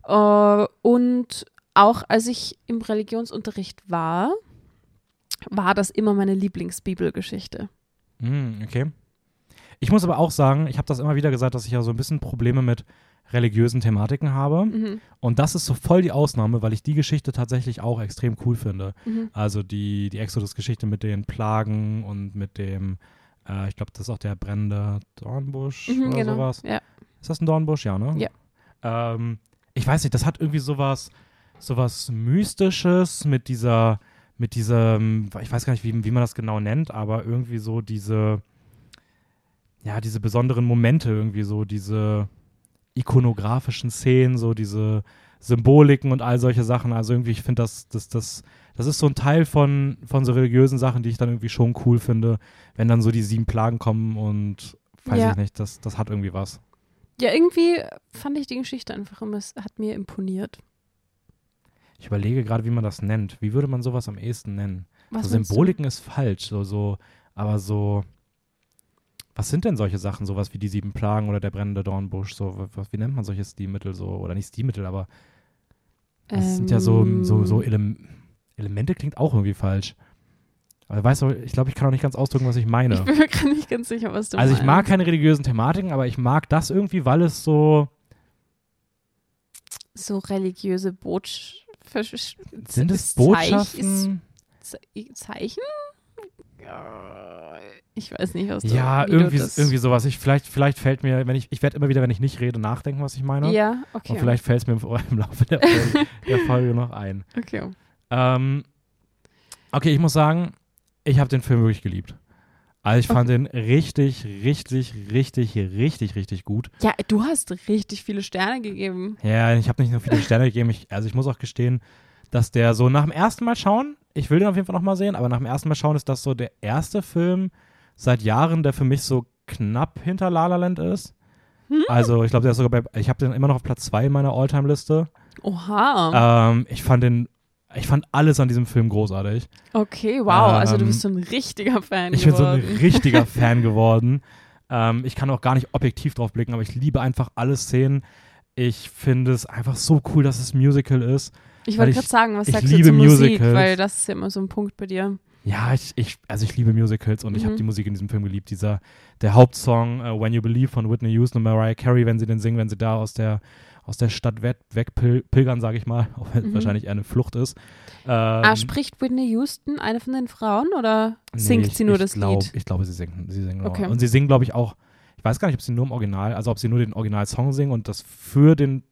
Äh, und auch als ich im Religionsunterricht war, war das immer meine Lieblingsbibelgeschichte. Mm, okay. Ich muss aber auch sagen, ich habe das immer wieder gesagt, dass ich ja so ein bisschen Probleme mit religiösen Thematiken habe. Mhm. Und das ist so voll die Ausnahme, weil ich die Geschichte tatsächlich auch extrem cool finde. Mhm. Also die, die Exodus-Geschichte mit den Plagen und mit dem, äh, ich glaube, das ist auch der brennende Dornbusch Mhm, oder genau. sowas. Ja. Ist das ein Dornbusch? Ja, ne? Ja. Ähm, ich weiß nicht, das hat irgendwie sowas, sowas Mystisches mit dieser, mit diesem, ich weiß gar nicht, wie, wie man das genau nennt, aber irgendwie so diese, ja, diese besonderen Momente, irgendwie so diese ikonografischen Szenen, so diese Symboliken und all solche Sachen. Also irgendwie, ich finde das, das, das, das ist so ein Teil von, von so religiösen Sachen, die ich dann irgendwie schon cool finde, wenn dann so die sieben Plagen kommen und weiß Ja. ich nicht, das, das hat irgendwie was. Ja, irgendwie fand ich die Geschichte einfach immer, es hat mir imponiert. Ich überlege gerade, wie man das nennt. Wie würde man sowas am ehesten nennen? Was so meinst du? Symboliken ist falsch, so, so, aber so. Was sind denn solche Sachen, sowas wie die sieben Plagen oder der brennende Dornbusch? So, was, wie nennt man solche Stilmittel so? Oder nicht Stilmittel, aber das sind ja so, so, so Ähm, Ele Elemente klingt auch irgendwie falsch. Aber weißt du, ich glaube, ich kann auch nicht ganz ausdrücken, was ich meine. Ich bin mir gerade nicht ganz sicher, was du Also ich meinst. mag keine religiösen Thematiken, aber ich mag das irgendwie, weil es so. so religiöse Botsch Sind es Zeich- Botschaften? Ze Zeichen? Ich weiß nicht, was du Ja, wie du irgendwie, irgendwie sowas. Ich, vielleicht, vielleicht fällt mir, wenn ich, ich werde immer wieder, wenn ich nicht rede, nachdenken, was ich meine. Ja, okay. Und vielleicht fällt es mir im, im Laufe der Folge, der Folge noch ein. okay. Ähm, okay, ich muss sagen, ich habe den Film wirklich geliebt. Also ich fand den richtig, richtig, richtig, richtig, richtig gut. Ja, du hast richtig viele Sterne gegeben. Ja, ich habe nicht nur viele Sterne gegeben. Ich, also ich muss auch gestehen, dass der so nach dem ersten Mal schauen, ich will den auf jeden Fall nochmal sehen, aber nach dem ersten Mal schauen ist das so der erste Film seit Jahren, der für mich so knapp hinter La La Land ist. Hm? Also ich glaube, der ist sogar bei, ich habe den immer noch auf Platz 2 in meiner Alltime-Liste. Oha. Ähm, ich fand den, ich fand alles an diesem Film großartig. okay, wow. also du ähm, bist so ein richtiger Fan Ich bin so ein geworden. richtiger Fan geworden. Ähm, ich kann auch gar nicht objektiv drauf blicken, aber ich liebe einfach alle Szenen. Ich finde es einfach so cool, dass es Musical ist. ich wollte gerade sagen, was sagst du liebe zur Musik? Musicals. Weil das ist ja immer so ein Punkt bei dir. Ja, ich, ich, also ich liebe Musicals und ich habe Mhm. die Musik in diesem Film geliebt. Dieser, der Hauptsong äh, When You Believe von Whitney Houston und Mariah Carey, wenn sie den singen, wenn sie da aus der, aus der Stadt weg, wegpilgern, sage ich mal, auch wenn es Mhm. wahrscheinlich eher eine Flucht ist. Ähm, ah, spricht Whitney Houston eine von den Frauen oder nee, singt ich, sie nur das glaub, Lied? Ich glaube, sie singen. Sie singen. Okay. Und sie singen, glaube ich, auch, ich weiß gar nicht, ob sie nur im Original, also ob sie nur den Originalsong singen und das für den,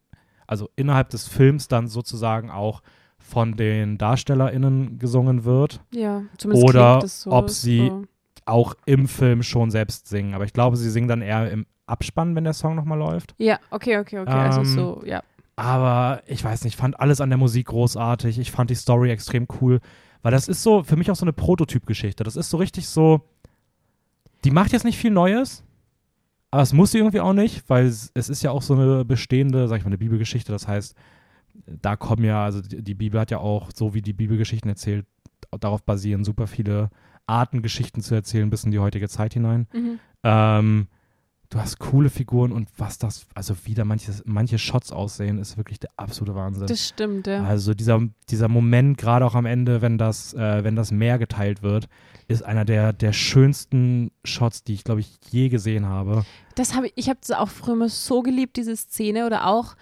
also innerhalb des Films dann sozusagen auch von den DarstellerInnen gesungen wird. Ja, zumindest Oder so. ob sie- so. auch im Film schon selbst singen. Aber ich glaube, sie singen dann eher im Abspann, wenn der Song nochmal läuft. Ja, okay, okay, okay. also Ähm, so, ja. Aber ich weiß nicht, ich fand alles an der Musik großartig. Ich fand die Story extrem cool. Weil das ist so für mich auch so eine Prototypgeschichte. Das ist so richtig so. Die macht jetzt nicht viel Neues. Aber es muss sie irgendwie auch nicht, weil es, es ist ja auch so eine bestehende, sag ich mal, eine Bibelgeschichte. Das heißt, da kommen ja, also die, die Bibel hat ja auch, so wie die Bibelgeschichten erzählt, darauf basieren super viele Arten, Geschichten zu erzählen, bis in die heutige Zeit hinein. Mhm. Ähm, du hast coole Figuren und was das, also wie da manches, manche Shots aussehen, ist wirklich der absolute Wahnsinn. Das stimmt, ja. Also dieser, dieser Moment, gerade auch am Ende, wenn das, äh, wenn das Meer geteilt wird, ist einer der, der schönsten Shots, die ich, glaube ich, je gesehen habe. Das habe ich, ich habe das auch früher immer so geliebt, diese Szene oder auch,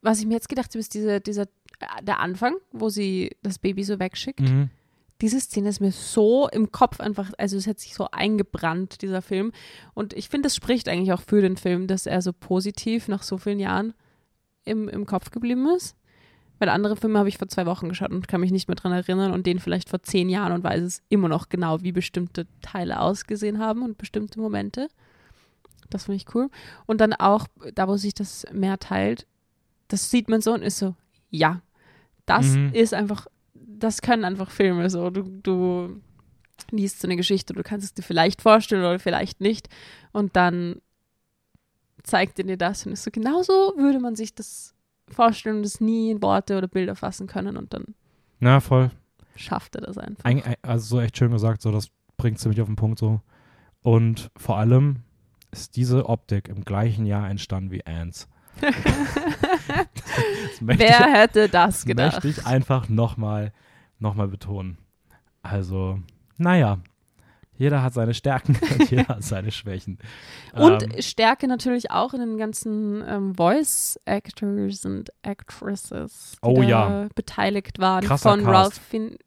was ich mir jetzt gedacht habe, ist diese, dieser, äh, der Anfang, wo sie das Baby so wegschickt. Mhm. Diese Szene ist mir so im Kopf einfach, also es hat sich so eingebrannt, dieser Film. Und ich finde, das spricht eigentlich auch für den Film, dass er so positiv nach so vielen Jahren im, im Kopf geblieben ist. Weil andere Filme habe ich vor zwei Wochen geschaut und kann mich nicht mehr dran erinnern und den vielleicht vor zehn Jahren und weiß es immer noch genau, wie bestimmte Teile ausgesehen haben und bestimmte Momente. Das finde ich cool. Und dann auch, da wo sich das Meer teilt, das sieht man so und ist so, ja, das Mhm. ist einfach, das können einfach Filme so. Du, du liest so eine Geschichte, du kannst es dir vielleicht vorstellen oder vielleicht nicht und dann zeigt er dir das und ist so, genauso würde man sich das vorstellen und es nie in Worte oder Bilder fassen können und dann Na, voll. schafft er das einfach. Eig- Also so echt schön gesagt, so das bringt ziemlich auf den Punkt so. Und vor allem ist diese Optik im gleichen Jahr entstanden wie Ants. Das ich- Wer hätte das Das gedacht? möchte ich einfach nochmal noch mal betonen. Also, naja, jeder hat seine Stärken und jeder hat seine Schwächen. Und Ähm, Stärke natürlich auch in den ganzen ähm, Voice Actors und Actresses, die Oh da ja. beteiligt waren. Krasser Von Cast. Ralph Finn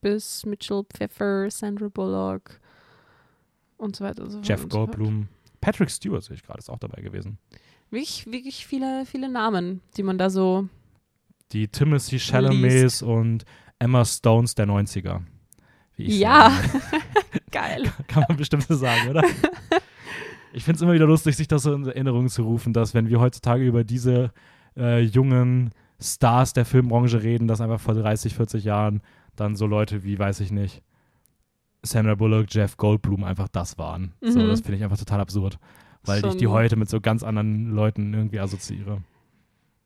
bis Mitchell Pfeffer, Sandra Bullock und so weiter. und so Jeff und so. Goldblum. Patrick Stewart sehe ich gerade, ist auch dabei gewesen. Wirklich, wirklich viele, viele Namen, die man da so. Die Timothy Chalamet und Emma Stones der 90er. Wie ich Ja. Geil. Kann man bestimmt so sagen, oder? Ich finde es immer wieder lustig, sich das so in Erinnerung zu rufen, dass wenn wir heutzutage über diese äh, jungen Stars der Filmbranche reden, dass einfach vor 30, 40 Jahren dann so Leute wie, weiß ich nicht, Sandra Bullock, Jeff Goldblum einfach das waren. So, Mhm. das finde ich einfach total absurd. Weil ich die Schon- heute mit so ganz anderen Leuten irgendwie assoziiere.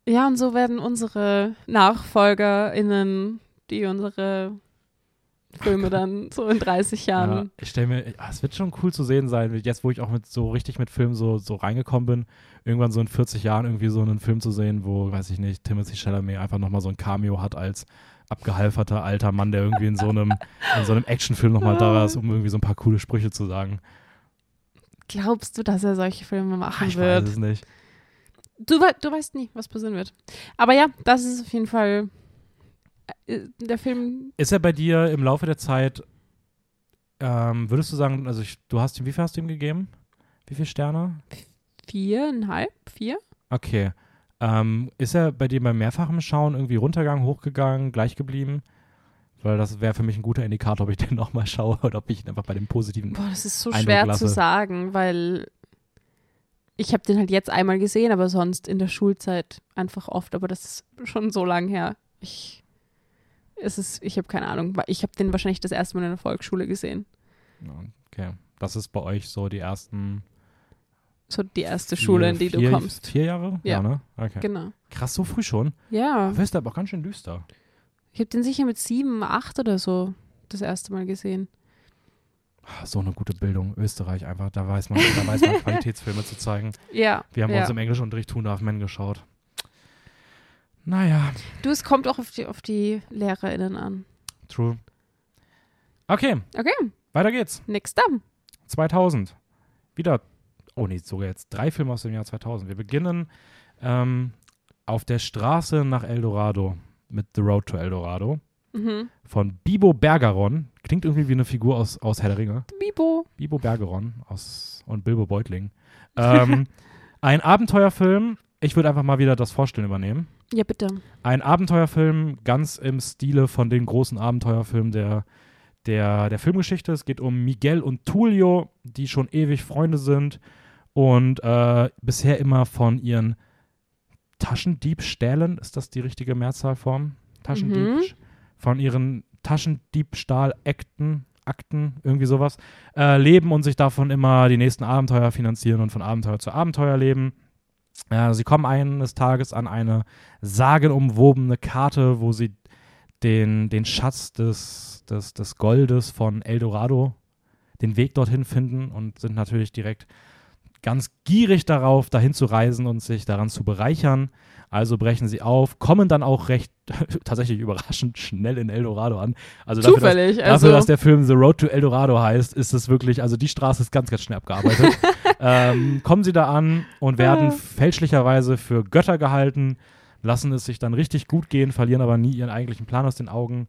Ja, und so werden unsere NachfolgerInnen, die unsere Filme dann so in 30 Ja, Jahren. ich stelle mir, ah, es wird schon cool zu sehen sein, jetzt wo ich auch mit so richtig mit Filmen so, so reingekommen bin, irgendwann so in 40 Jahren irgendwie so einen Film zu sehen, wo, weiß ich nicht, Timothy Chalamet einfach nochmal so ein Cameo hat als abgehalferter alter Mann, der irgendwie in so einem, in so einem Actionfilm nochmal da ist, um irgendwie so ein paar coole Sprüche zu sagen. Glaubst du, dass er solche Filme machen ich wird? weiß es nicht. Du, du weißt nie, was passieren wird. Aber ja, das ist auf jeden Fall äh, der Film. Ist er bei dir im Laufe der Zeit, ähm, würdest du sagen, also ich, du hast ihm, wie viel hast du ihm gegeben? Wie viele Sterne? Viereinhalb? Vier? Okay. Ähm, ist er bei dir beim mehrfachen Schauen irgendwie runtergegangen, hochgegangen, gleich geblieben? Weil das wäre für mich ein guter Indikator, ob ich den nochmal schaue oder ob ich ihn einfach bei dem positiven. Boah, das ist so Eindruck schwer lasse. zu sagen, weil ich habe den halt jetzt einmal gesehen, aber sonst in der Schulzeit einfach oft. Aber das ist schon so lang her. Ich, es ist, ich habe keine Ahnung. Ich habe den wahrscheinlich das erste Mal in der Volksschule gesehen. Ja, Okay. Das ist bei euch so die ersten. So die erste vier, Schule, in die vier, du kommst. Vier Jahre? Ja. ne? Okay. Genau. Krass, so früh schon. Ja. Du wirst aber auch ganz schön düster. Ich habe den sicher mit sieben, acht oder so das erste Mal gesehen. Ah, So eine gute Bildung. Österreich einfach. Da weiß man, da weiß man Qualitätsfilme zu zeigen. Ja. Wir haben ja. uns im Englischunterricht Two and a Half Men geschaut. Naja, Du, es kommt auch auf die, auf die LehrerInnen an. true. Okay, Okay, weiter geht's. next up. 2000. Wieder, oh nee, sogar jetzt drei Filme aus dem Jahr 2000. Wir beginnen ähm, auf der Straße nach El Dorado mit The Road to El Dorado Mhm. von Bibo Bergeron. Klingt irgendwie wie eine Figur aus, aus Herr der Ringe. Bibo. Bibo Bergeron aus, und Bilbo Beutling. Ähm, ein Abenteuerfilm. Ich würde einfach mal wieder das Vorstellen übernehmen. Ja, bitte. Ein Abenteuerfilm ganz im Stile von den großen Abenteuerfilmen der, der, der Filmgeschichte. Es geht um Miguel und Tulio, die schon ewig Freunde sind und äh, bisher immer von ihren Taschendiebstählen, ist das die richtige Mehrzahlform? Taschendieb, Mhm. Von ihren Taschendiebstahl-Akten, Akten, irgendwie sowas, äh, leben und sich davon immer die nächsten Abenteuer finanzieren und von Abenteuer zu Abenteuer leben. Äh, sie kommen eines Tages an eine sagenumwobene Karte, wo sie den, den Schatz des, des, des Goldes von Eldorado, den Weg dorthin finden und sind natürlich direkt ganz gierig darauf, dahin zu reisen und sich daran zu bereichern. Also brechen sie auf, kommen dann auch recht tatsächlich überraschend schnell in Eldorado an. Also dafür, dass, Zufällig. dafür, also, dass der Film The Road to Eldorado heißt, ist es wirklich, also die Straße ist ganz, ganz schnell abgearbeitet. ähm, kommen sie da an und werden Ah. fälschlicherweise für Götter gehalten, lassen es sich dann richtig gut gehen, verlieren aber nie ihren eigentlichen Plan aus den Augen.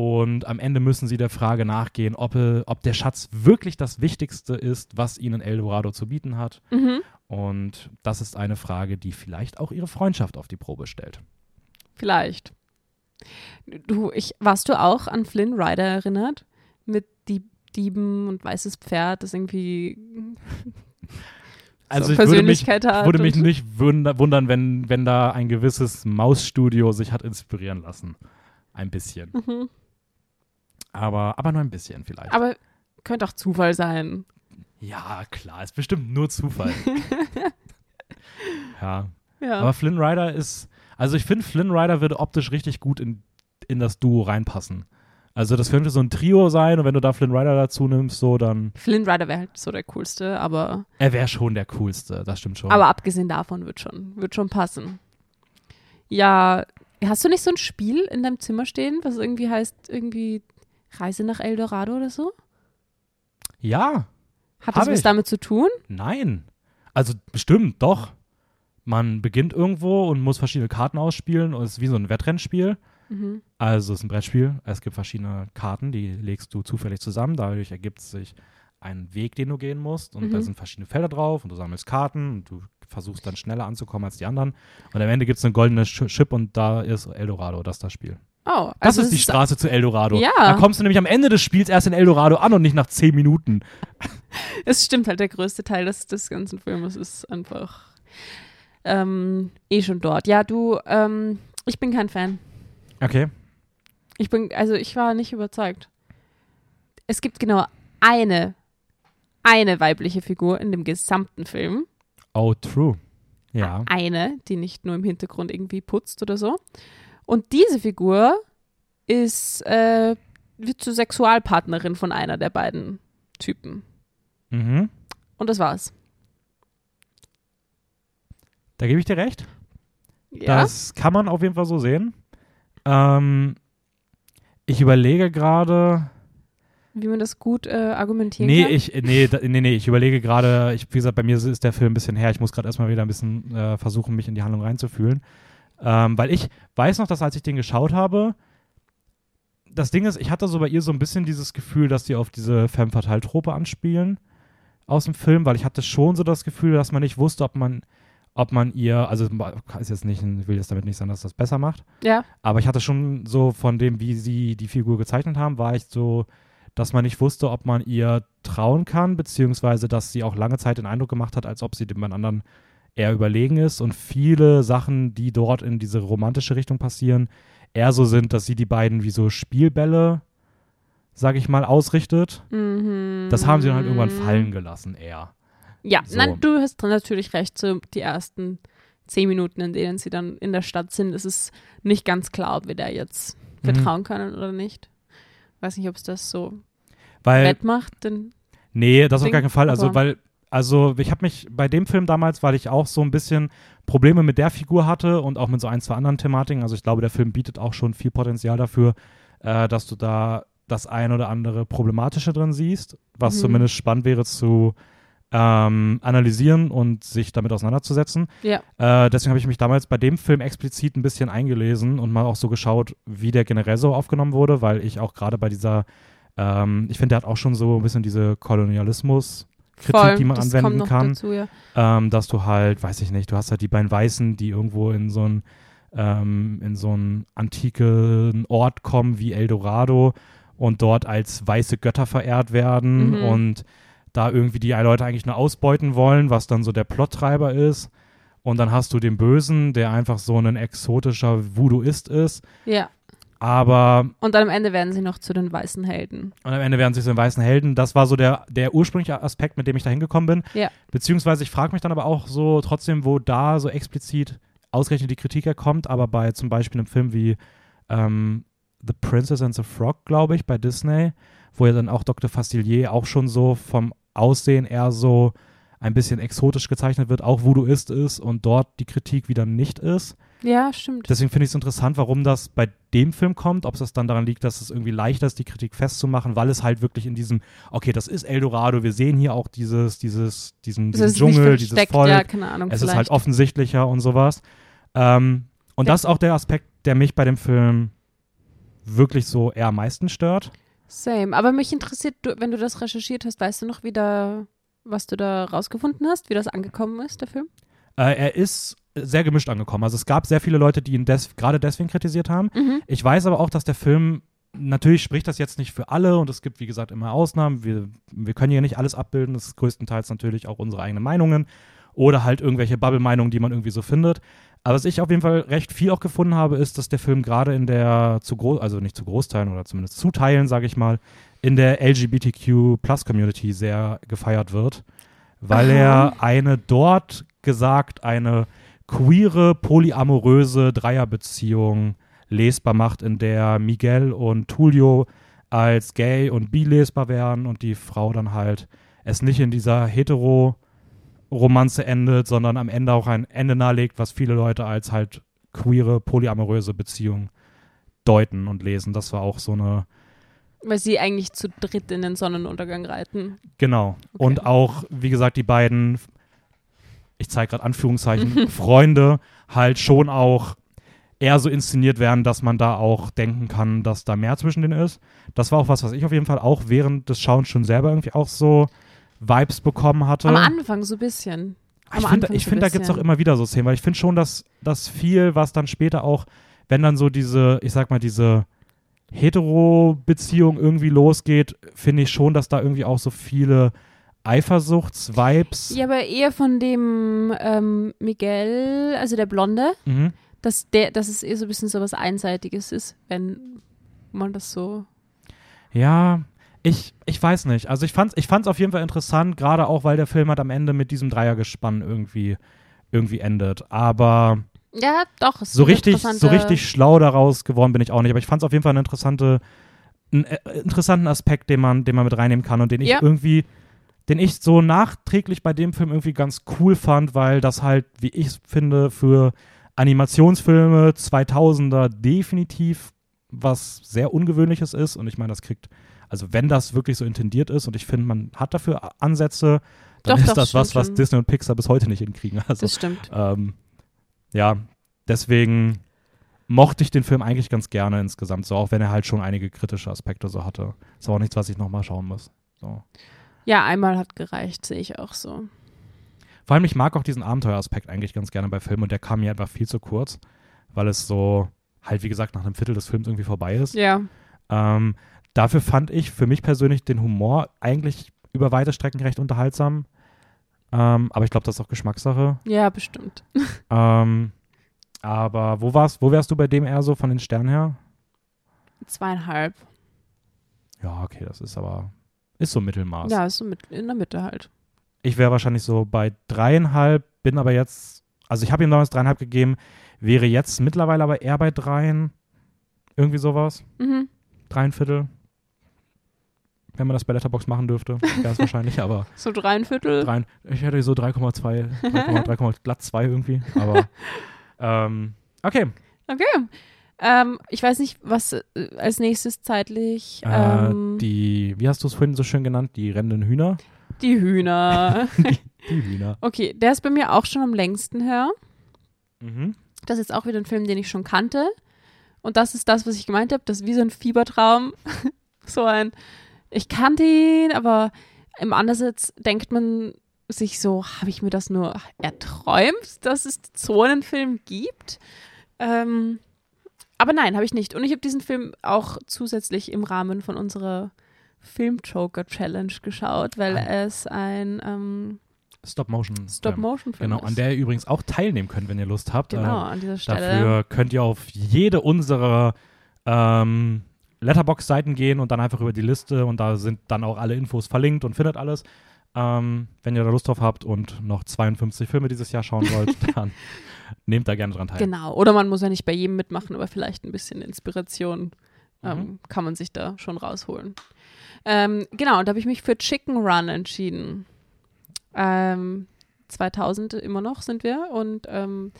Und am Ende müssen sie der Frage nachgehen, ob, äh, ob der Schatz wirklich das Wichtigste ist, was ihnen Eldorado zu bieten hat. mhm. Und das ist eine Frage, die vielleicht auch ihre Freundschaft auf die Probe stellt. Vielleicht. Du, ich, warst du auch an Flynn Rider erinnert? Mit die Dieben und weißes Pferd, das irgendwie Also so ich würde mich, Persönlichkeit hat. würde mich nicht wunder- wundern, wenn, wenn da ein gewisses Mausstudio sich hat inspirieren lassen. Ein bisschen. Mhm. Aber, aber nur ein bisschen vielleicht. Aber könnte auch Zufall sein. ja, klar, ist bestimmt nur Zufall. ja. Ja. Aber Flynn Rider ist, also ich finde, Flynn Rider würde optisch richtig gut in, in das Duo reinpassen. Also das könnte so ein Trio sein und wenn du da Flynn Rider dazu nimmst, so dann, Flynn Rider wäre halt so der coolste, aber, er wäre schon der coolste, das stimmt schon. aber abgesehen davon wird schon, wird schon passen. Ja, hast du nicht so ein Spiel in deinem Zimmer stehen, was irgendwie heißt, irgendwie Reise nach El Dorado oder so? ja, Hat das was ich. damit zu tun? Nein. Also bestimmt, doch. Man beginnt irgendwo und muss verschiedene Karten ausspielen und es ist wie so ein Wettrennspiel. Mhm. Also es ist ein Brettspiel. Es gibt verschiedene Karten, die legst du zufällig zusammen. Dadurch ergibt sich ein Weg, den du gehen musst. Und da Mhm. sind verschiedene Felder drauf und du sammelst Karten und du versuchst dann schneller anzukommen als die anderen. Und am Ende gibt es eine goldene Chip und da ist Eldorado, das ist das Spiel. Oh, Das also ist die Straße zu Eldorado. Ja. Da kommst du nämlich am Ende des Spiels erst in Eldorado an und nicht nach zehn Minuten. Es stimmt halt, der größte Teil des, des ganzen Filmes ist einfach ähm, eh schon dort. Ja, du, ähm, ich bin kein Fan. Okay. Ich bin, also ich war nicht überzeugt. Es gibt genau eine, eine weibliche Figur in dem gesamten Film. Oh, true. Ja. Eine, die nicht nur im Hintergrund irgendwie putzt oder so. Und diese Figur ist, äh, wird zur Sexualpartnerin von einer der beiden Typen. Mhm. Und das war's. Da gebe ich dir recht. Ja. Das kann man auf jeden Fall so sehen. Ähm, ich überlege gerade. Wie man das gut äh, argumentieren Nee, kann. ich, nee, da, nee, nee, ich überlege gerade, wie gesagt, bei mir ist der Film ein bisschen her. Ich muss gerade erstmal wieder ein bisschen äh, versuchen, mich in die Handlung reinzufühlen. Ähm, weil ich weiß noch, dass als ich den geschaut habe, das Ding ist, ich hatte so bei ihr so ein bisschen dieses Gefühl, dass die auf diese Femme Fatale-Trope anspielen aus dem Film, weil ich hatte schon so das Gefühl, dass man nicht wusste, ob man, ob man ihr, also ist jetzt nicht, ich will jetzt damit nicht sagen, dass das besser macht, Ja, aber ich hatte schon so von dem, wie sie die Figur gezeichnet haben, war ich so, dass man nicht wusste, ob man ihr trauen kann, beziehungsweise dass sie auch lange Zeit den Eindruck gemacht hat, als ob sie dem anderen eher überlegen ist und viele Sachen, die dort in diese romantische Richtung passieren, eher so sind, dass sie die beiden wie so Spielbälle, sag ich mal, ausrichtet. Mhm. Das haben sie dann halt irgendwann fallen gelassen, eher. Ja, So. nein, du hast natürlich recht. So die ersten zehn Minuten, in denen sie dann in der Stadt sind, ist es nicht ganz klar, ob wir da jetzt Mhm. vertrauen können oder nicht. Weiß nicht, ob es das so Weil wettmacht. Denn, Nee, das auf gar keinen Fall. Also, weil, also ich habe mich bei dem Film damals, weil ich auch so ein bisschen Probleme mit der Figur hatte und auch mit so ein, zwei anderen Thematiken. Also ich glaube, der Film bietet auch schon viel Potenzial dafür, äh, dass du da das ein oder andere Problematische drin siehst, was Mhm. zumindest spannend wäre zu ähm, analysieren und sich damit auseinanderzusetzen. Ja. Äh, deswegen habe ich mich damals bei dem Film explizit ein bisschen eingelesen und mal auch so geschaut, wie der generell so aufgenommen wurde, weil ich auch gerade bei dieser, ähm, ich finde, der hat auch schon so ein bisschen diese Kolonialismus-Kritik, Voll, die man anwenden kann Dazu, ja. ähm, dass du halt, weiß ich nicht, du hast halt die beiden Weißen, die irgendwo in so ein ähm, in so einen antiken Ort kommen wie Eldorado und dort als weiße Götter verehrt werden Mhm. und da irgendwie die Leute eigentlich nur ausbeuten wollen, was dann so der Plottreiber ist. Und dann hast du den Bösen, der einfach so ein exotischer Voodooist ist, ja. Aber Und dann am Ende werden sie noch zu den weißen Helden. und am Ende werden sie zu den weißen Helden. Das war so der, der ursprüngliche Aspekt, mit dem ich da hingekommen bin. Ja. Beziehungsweise ich frage mich dann aber auch so trotzdem, wo da so explizit ausgerechnet die Kritik herkommt, aber bei zum Beispiel einem Film wie ähm, The Princess and the Frog, glaube ich, bei Disney, wo ja dann auch Dr. Facilier auch schon so vom Aussehen eher so ein bisschen exotisch gezeichnet wird, auch Voodooist ist und dort die Kritik wieder nicht ist. Ja, stimmt. Deswegen finde ich es interessant, warum das bei dem Film kommt, ob es dann daran liegt, dass es irgendwie leichter ist, die Kritik festzumachen, weil es halt wirklich in diesem, okay, das ist Eldorado, wir sehen hier auch dieses, dieses, diesen, Es diesen ist Dschungel, dieses Volk, ja, keine Ahnung. es ist vielleicht. halt offensichtlicher und sowas. Ähm, und Ja. das ist auch der Aspekt, der mich bei dem Film wirklich so eher am meisten stört. Same. Aber mich interessiert, wenn du das recherchiert hast, weißt du noch, wie da, was du da rausgefunden hast, wie das angekommen ist, der Film? Äh, er ist sehr gemischt angekommen. Also es gab sehr viele Leute, die ihn des gerade deswegen kritisiert haben. Mhm. Ich weiß aber auch, dass der Film, natürlich spricht das jetzt nicht für alle und es gibt, wie gesagt, immer Ausnahmen. Wir, wir können hier nicht alles abbilden. Das ist größtenteils natürlich auch unsere eigenen Meinungen oder halt irgendwelche Bubble-Meinungen, die man irgendwie so findet. Aber was ich auf jeden Fall recht viel auch gefunden habe, ist, dass der Film gerade in der zu groß, also nicht zu Großteilen oder zumindest zu Teilen, sage ich mal, in der LGBTQ-Plus-Community sehr gefeiert wird, weil Aha. er eine dort gesagt eine queere, polyamoröse Dreierbeziehung lesbar macht, in der Miguel und Tulio als gay und bi lesbar werden und die Frau dann halt es nicht in dieser hetero Romanze endet, sondern am Ende auch ein Ende nahelegt, was viele Leute als halt queere, polyamoröse Beziehung deuten und lesen. Das war auch so eine, Weil sie eigentlich zu dritt in den Sonnenuntergang reiten. genau. Okay. Und auch, wie gesagt, die beiden, ich zeige gerade Anführungszeichen, Freunde halt schon auch eher so inszeniert werden, dass man da auch denken kann, dass da mehr zwischen denen ist. Das war auch was, was ich auf jeden Fall auch während des Schauens schon selber irgendwie auch so Vibes bekommen hatte. Am Anfang so ein bisschen. Am Ich finde, so find, da gibt es auch immer wieder so Szenen, weil ich finde schon, dass das viel, was dann später auch, wenn dann so diese, ich sag mal, diese Hetero-Beziehung irgendwie losgeht, finde ich schon, dass da irgendwie auch so viele Eifersuchts-Vibes. Ja, aber eher von dem ähm, Miguel, also der Blonde, Mhm. dass, der, dass es eher so ein bisschen so was Einseitiges ist, wenn man das so. Ja, ich, ich weiß nicht. Also ich fand's, ich fand's auf jeden Fall interessant, gerade auch, weil der Film halt am Ende mit diesem Dreiergespann irgendwie, irgendwie endet. Aber Ja, doch. es so richtig, so richtig schlau daraus geworden bin ich auch nicht. Aber ich fand es auf jeden Fall eine interessante, einen äh, interessanten Aspekt, den man, den man mit reinnehmen kann und den ich Ja. irgendwie, den ich so nachträglich bei dem Film irgendwie ganz cool fand, weil das halt, wie ich finde, für Animationsfilme 2000er definitiv was sehr Ungewöhnliches ist. Und ich meine, das kriegt, also wenn das wirklich so intendiert ist und ich finde, man hat dafür Ansätze, dann Doch, ist doch, das was, was. Disney und Pixar bis heute nicht hinkriegen. Also Das stimmt. ähm, ja, deswegen mochte ich den Film eigentlich ganz gerne insgesamt, so auch wenn er halt schon einige kritische Aspekte so hatte. Ist aber auch nichts, was ich nochmal schauen muss. So. Ja, einmal hat gereicht, sehe ich auch so. Vor allem, ich mag auch diesen Abenteueraspekt eigentlich ganz gerne bei Filmen und der kam mir einfach viel zu kurz, weil es so halt, wie gesagt, nach einem Viertel des Films irgendwie vorbei ist. Ja. Ähm, dafür fand ich für mich persönlich den Humor eigentlich über weite Strecken recht unterhaltsam. Ähm, aber ich glaube, das ist auch Geschmackssache. Ja, bestimmt. Ähm, aber wo warst, wo wärst du bei dem eher so von den Sternen her? Zweieinhalb. Ja, okay, das ist aber, ist so Mittelmaß. Ja, ist so mit, in der Mitte halt. Ich wäre wahrscheinlich so bei dreieinhalb, bin aber jetzt, also ich habe ihm damals dreieinhalb gegeben, wäre jetzt mittlerweile aber eher bei dreien. Irgendwie sowas. Mhm. Dreieinviertel. Wenn man das bei Letterbox machen dürfte, wäre es wahrscheinlich, aber So dreieinviertel. dreien, ich hätte so 3,2, 3,3, glatt 2 irgendwie, aber ähm, okay. Okay. Ähm, ich weiß nicht, was äh, als nächstes zeitlich. Äh, Ähm, die, wie hast du es vorhin so schön genannt? Die rennenden Hühner? die Hühner. Die Hühner. okay, der ist bei mir auch schon am längsten her. Mhm. Das ist auch wieder ein Film, den ich schon kannte. Und das ist das, was ich gemeint habe. Das ist wie so ein Fiebertraum. so ein, ich kannte ihn, aber im Andersatz denkt man sich so, habe ich mir das nur erträumt, dass es so einen Film gibt? Ähm, aber nein, habe ich nicht. Und ich habe diesen Film auch zusätzlich im Rahmen von unserer Film-Joker-Challenge geschaut, weil Ah. es ein ähm, Stop-Motion. Stop-Motion-Film Genau, ist. an der ihr übrigens auch teilnehmen könnt, wenn ihr Lust habt. Genau, Äh, an dieser Stelle. Dafür könnt ihr auf jede unserer ähm, Letterbox-Seiten gehen und dann einfach über die Liste und da sind dann auch alle Infos verlinkt und findet alles. Ähm, wenn ihr da Lust drauf habt und noch 52 Filme dieses Jahr schauen wollt, dann nehmt da gerne dran teil. Genau. Oder man muss ja nicht bei jedem mitmachen, aber vielleicht ein bisschen Inspiration ähm, Mhm. kann man sich da schon rausholen. Ähm, genau, und da habe ich mich für Chicken Run entschieden. Ähm, 2000 immer noch sind wir und ähm,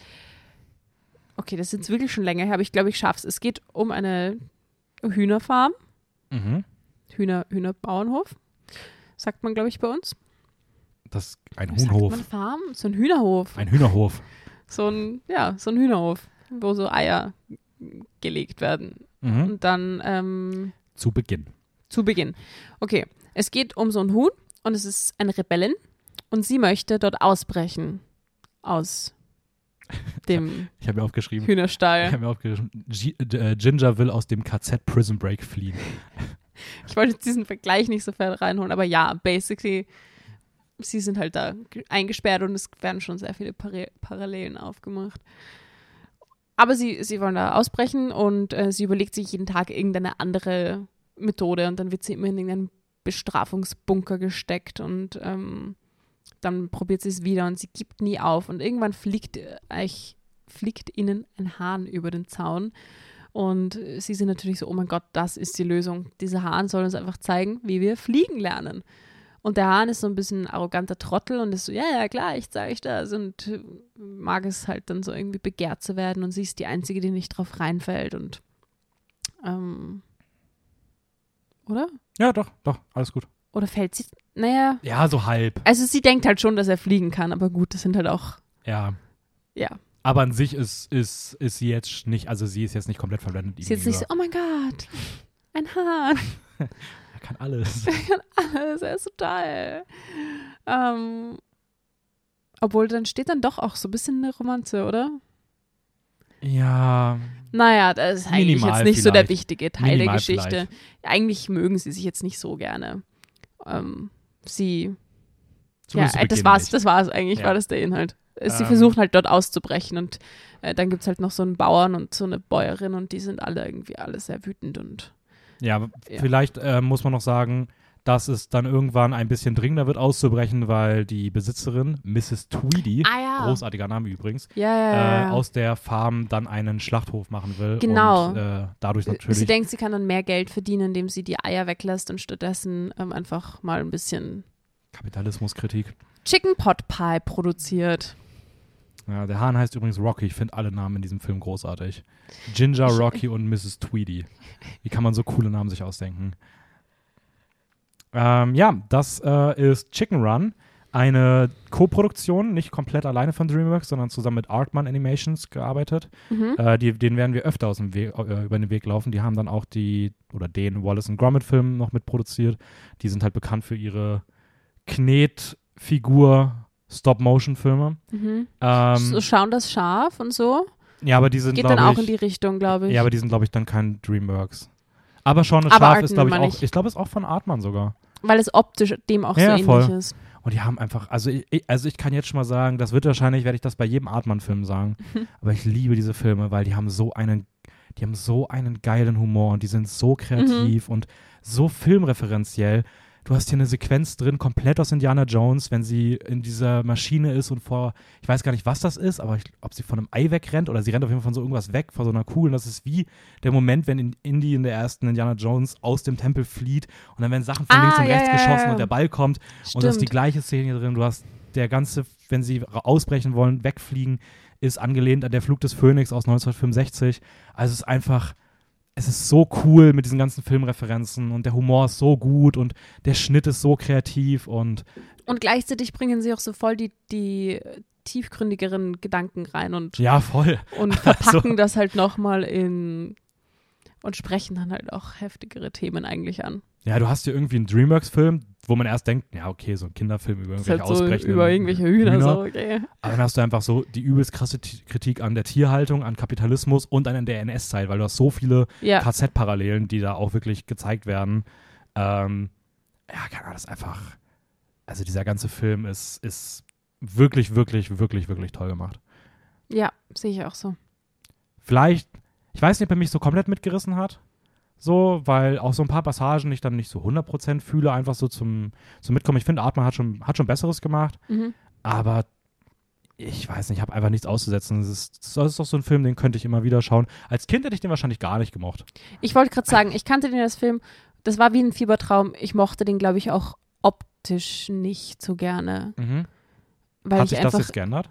okay, das ist jetzt wirklich schon länger her, aber ich glaube, ich schaff's. Es geht um eine Hühnerfarm, Mhm. Hühner, Hühnerbauernhof, sagt man, glaube ich, bei uns. Das ist ein Sagt Huhnhof. man Farm? So ein Hühnerhof. Ein Hühnerhof. So ein, ja, so ein Hühnerhof, wo so Eier gelegt werden. Mhm. Und dann ähm, Zu Beginn. zu Beginn. Okay, es geht um so ein Huhn und es ist eine Rebellin und sie möchte dort ausbrechen aus dem Ich habe mir aufgeschrieben. Ich Hühnerstall. habe mir aufgeschrieben, G äh, Ginger will aus dem KZ Prison Break fliehen. Ich wollte diesen Vergleich nicht so fern reinholen, aber ja, basically, sie sind halt da ge- eingesperrt und es werden schon sehr viele Pare Parallelen aufgemacht. Aber sie, sie wollen da ausbrechen und äh, sie überlegt sich jeden Tag irgendeine andere Methode und dann wird sie immer in irgendeinen Bestrafungsbunker gesteckt und ähm, dann probiert sie es wieder und sie gibt nie auf und irgendwann fliegt, äh, fliegt ihnen ein Hahn über den Zaun und sie sind natürlich so, oh mein Gott, das ist die Lösung. Dieser Hahn soll uns einfach zeigen, wie wir fliegen lernen. Und der Hahn ist so ein bisschen ein arroganter Trottel und ist so, ja, ja, klar, ich zeige euch das. Und äh, mag es halt dann so irgendwie begehrt zu werden und sie ist die Einzige, die nicht drauf reinfällt und ähm, oder? Ja, doch, doch, alles gut. Oder fällt sie, naja, Ja, so halb. also sie denkt halt schon, dass er fliegen kann, aber gut, das sind halt auch, Ja. ja. Aber an sich ist, ist, ist sie jetzt nicht, also sie ist jetzt nicht komplett verblendet. Sie ist jetzt nicht so, oh mein Gott, ein Hahn. Er kann alles. alles, er ist so toll. Ähm, obwohl, dann steht dann doch auch so ein bisschen eine Romanze, oder? ja, Naja, das ist eigentlich jetzt nicht so der vielleicht. wichtige Teil Minimal der Geschichte. Eigentlich mögen sie sich jetzt nicht so gerne. Ähm, sie, zumindest ja, äh, das war's, nicht. das war's eigentlich, Ja. war das der Inhalt. Äh, Sie Ähm. versuchen halt dort auszubrechen und äh, dann gibt es halt noch so einen Bauern und so eine Bäuerin und die sind alle irgendwie alle sehr wütend und Ja, Ja. vielleicht äh, muss man noch sagen, dass es dann irgendwann ein bisschen dringender wird auszubrechen, weil die Besitzerin, Mrs. Tweedy, ah ja, großartiger Name übrigens, ja, äh, aus der Farm dann einen Schlachthof machen will. Genau. Und äh, dadurch natürlich. Sie denkt, sie kann dann mehr Geld verdienen, indem sie die Eier weglässt und stattdessen ähm, einfach mal ein bisschen Kapitalismuskritik. Chicken Pot Pie produziert. Ja, der Hahn heißt übrigens Rocky. Ich finde alle Namen in diesem Film großartig. Ginger, Rocky und Mrs. Tweedy. Wie kann man so coole Namen sich ausdenken? Ähm, ja, das äh, ist Chicken Run. Eine Co-Produktion, nicht komplett alleine von DreamWorks, sondern zusammen mit Artman Animations gearbeitet. Mhm. Äh, die, den werden wir öfter aus dem Weg, äh, über den Weg laufen. Die haben dann auch die, oder den Wallace Gromit-Film noch mitproduziert. Die sind halt bekannt für ihre Knetfigur Stop-Motion-Filme. Mhm. Ähm, so schauen das scharf und so. ja, aber die sind, Geht dann auch ich, in die Richtung, glaube ich. ja, aber die sind, glaube ich, dann kein DreamWorks. Aber schon Aber Schaf ist, glaube ich, auch, ich. ich glaube, ist auch von Artman sogar. Weil es optisch dem auch Ja, so voll. ähnlich ist. Und die haben einfach, also ich, also ich kann jetzt schon mal sagen, das wird wahrscheinlich, werde ich das bei jedem Artman-Film sagen, aber ich liebe diese Filme, weil die haben so einen, die haben so einen geilen Humor und die sind so kreativ und so filmreferenziell. Du hast hier eine Sequenz drin, komplett aus Indiana Jones, wenn sie in dieser Maschine ist und vor, ich weiß gar nicht, was das ist, aber ich, ob sie von einem Ei wegrennt oder sie rennt auf jeden Fall von so irgendwas weg, vor so einer Kugel. Und das ist wie der Moment, wenn in Indy in der ersten Indiana Jones aus dem Tempel flieht und dann werden Sachen von Ah, links und ja, rechts ja, geschossen ja. und der Ball kommt. Und das ist die Stimmt. gleiche Szene hier drin. Du hast der ganze, wenn sie ausbrechen wollen, wegfliegen. ist angelehnt an der Flug des Phönix aus 1965. Also es ist einfach, es ist so cool mit diesen ganzen Filmreferenzen und der Humor ist so gut und der Schnitt ist so kreativ und Und gleichzeitig bringen sie auch so voll die, die tiefgründigeren Gedanken rein und, ja, voll. und verpacken das halt nochmal in und sprechen dann halt auch heftigere Themen eigentlich an. Ja, du hast hier irgendwie einen Dreamworks-Film, wo man erst denkt, ja, okay, so ein Kinderfilm über irgendwelche halt so ausbrechenden über irgendwelche Hühner, Hühner. so, okay. Aber dann hast du einfach so die übelst krasse T Kritik an der Tierhaltung, an Kapitalismus und an der NS-Zeit, weil du hast so viele Ja, KZ-Parallelen, die da auch wirklich gezeigt werden. Ähm, ja, keine Ahnung, das ist einfach. Also dieser ganze Film ist, ist wirklich, wirklich, wirklich, wirklich toll gemacht. ja, sehe ich auch so. Vielleicht, ich weiß nicht, ob er mich so komplett mitgerissen hat. So, weil auch so ein paar Passagen ich dann nicht so 100% fühle, einfach so zum, zum Mitkommen. Ich finde, Artman hat schon, hat schon Besseres gemacht, Mhm. aber ich weiß nicht, ich habe einfach nichts auszusetzen. Das ist, das ist doch so ein Film, den könnte ich immer wieder schauen. Als Kind hätte ich den wahrscheinlich gar nicht gemocht. Ich wollte gerade sagen, ich kannte den als Film, das war wie ein Fiebertraum. Ich mochte den, glaube ich, auch optisch nicht so gerne. Weil hat ich sich das jetzt geändert?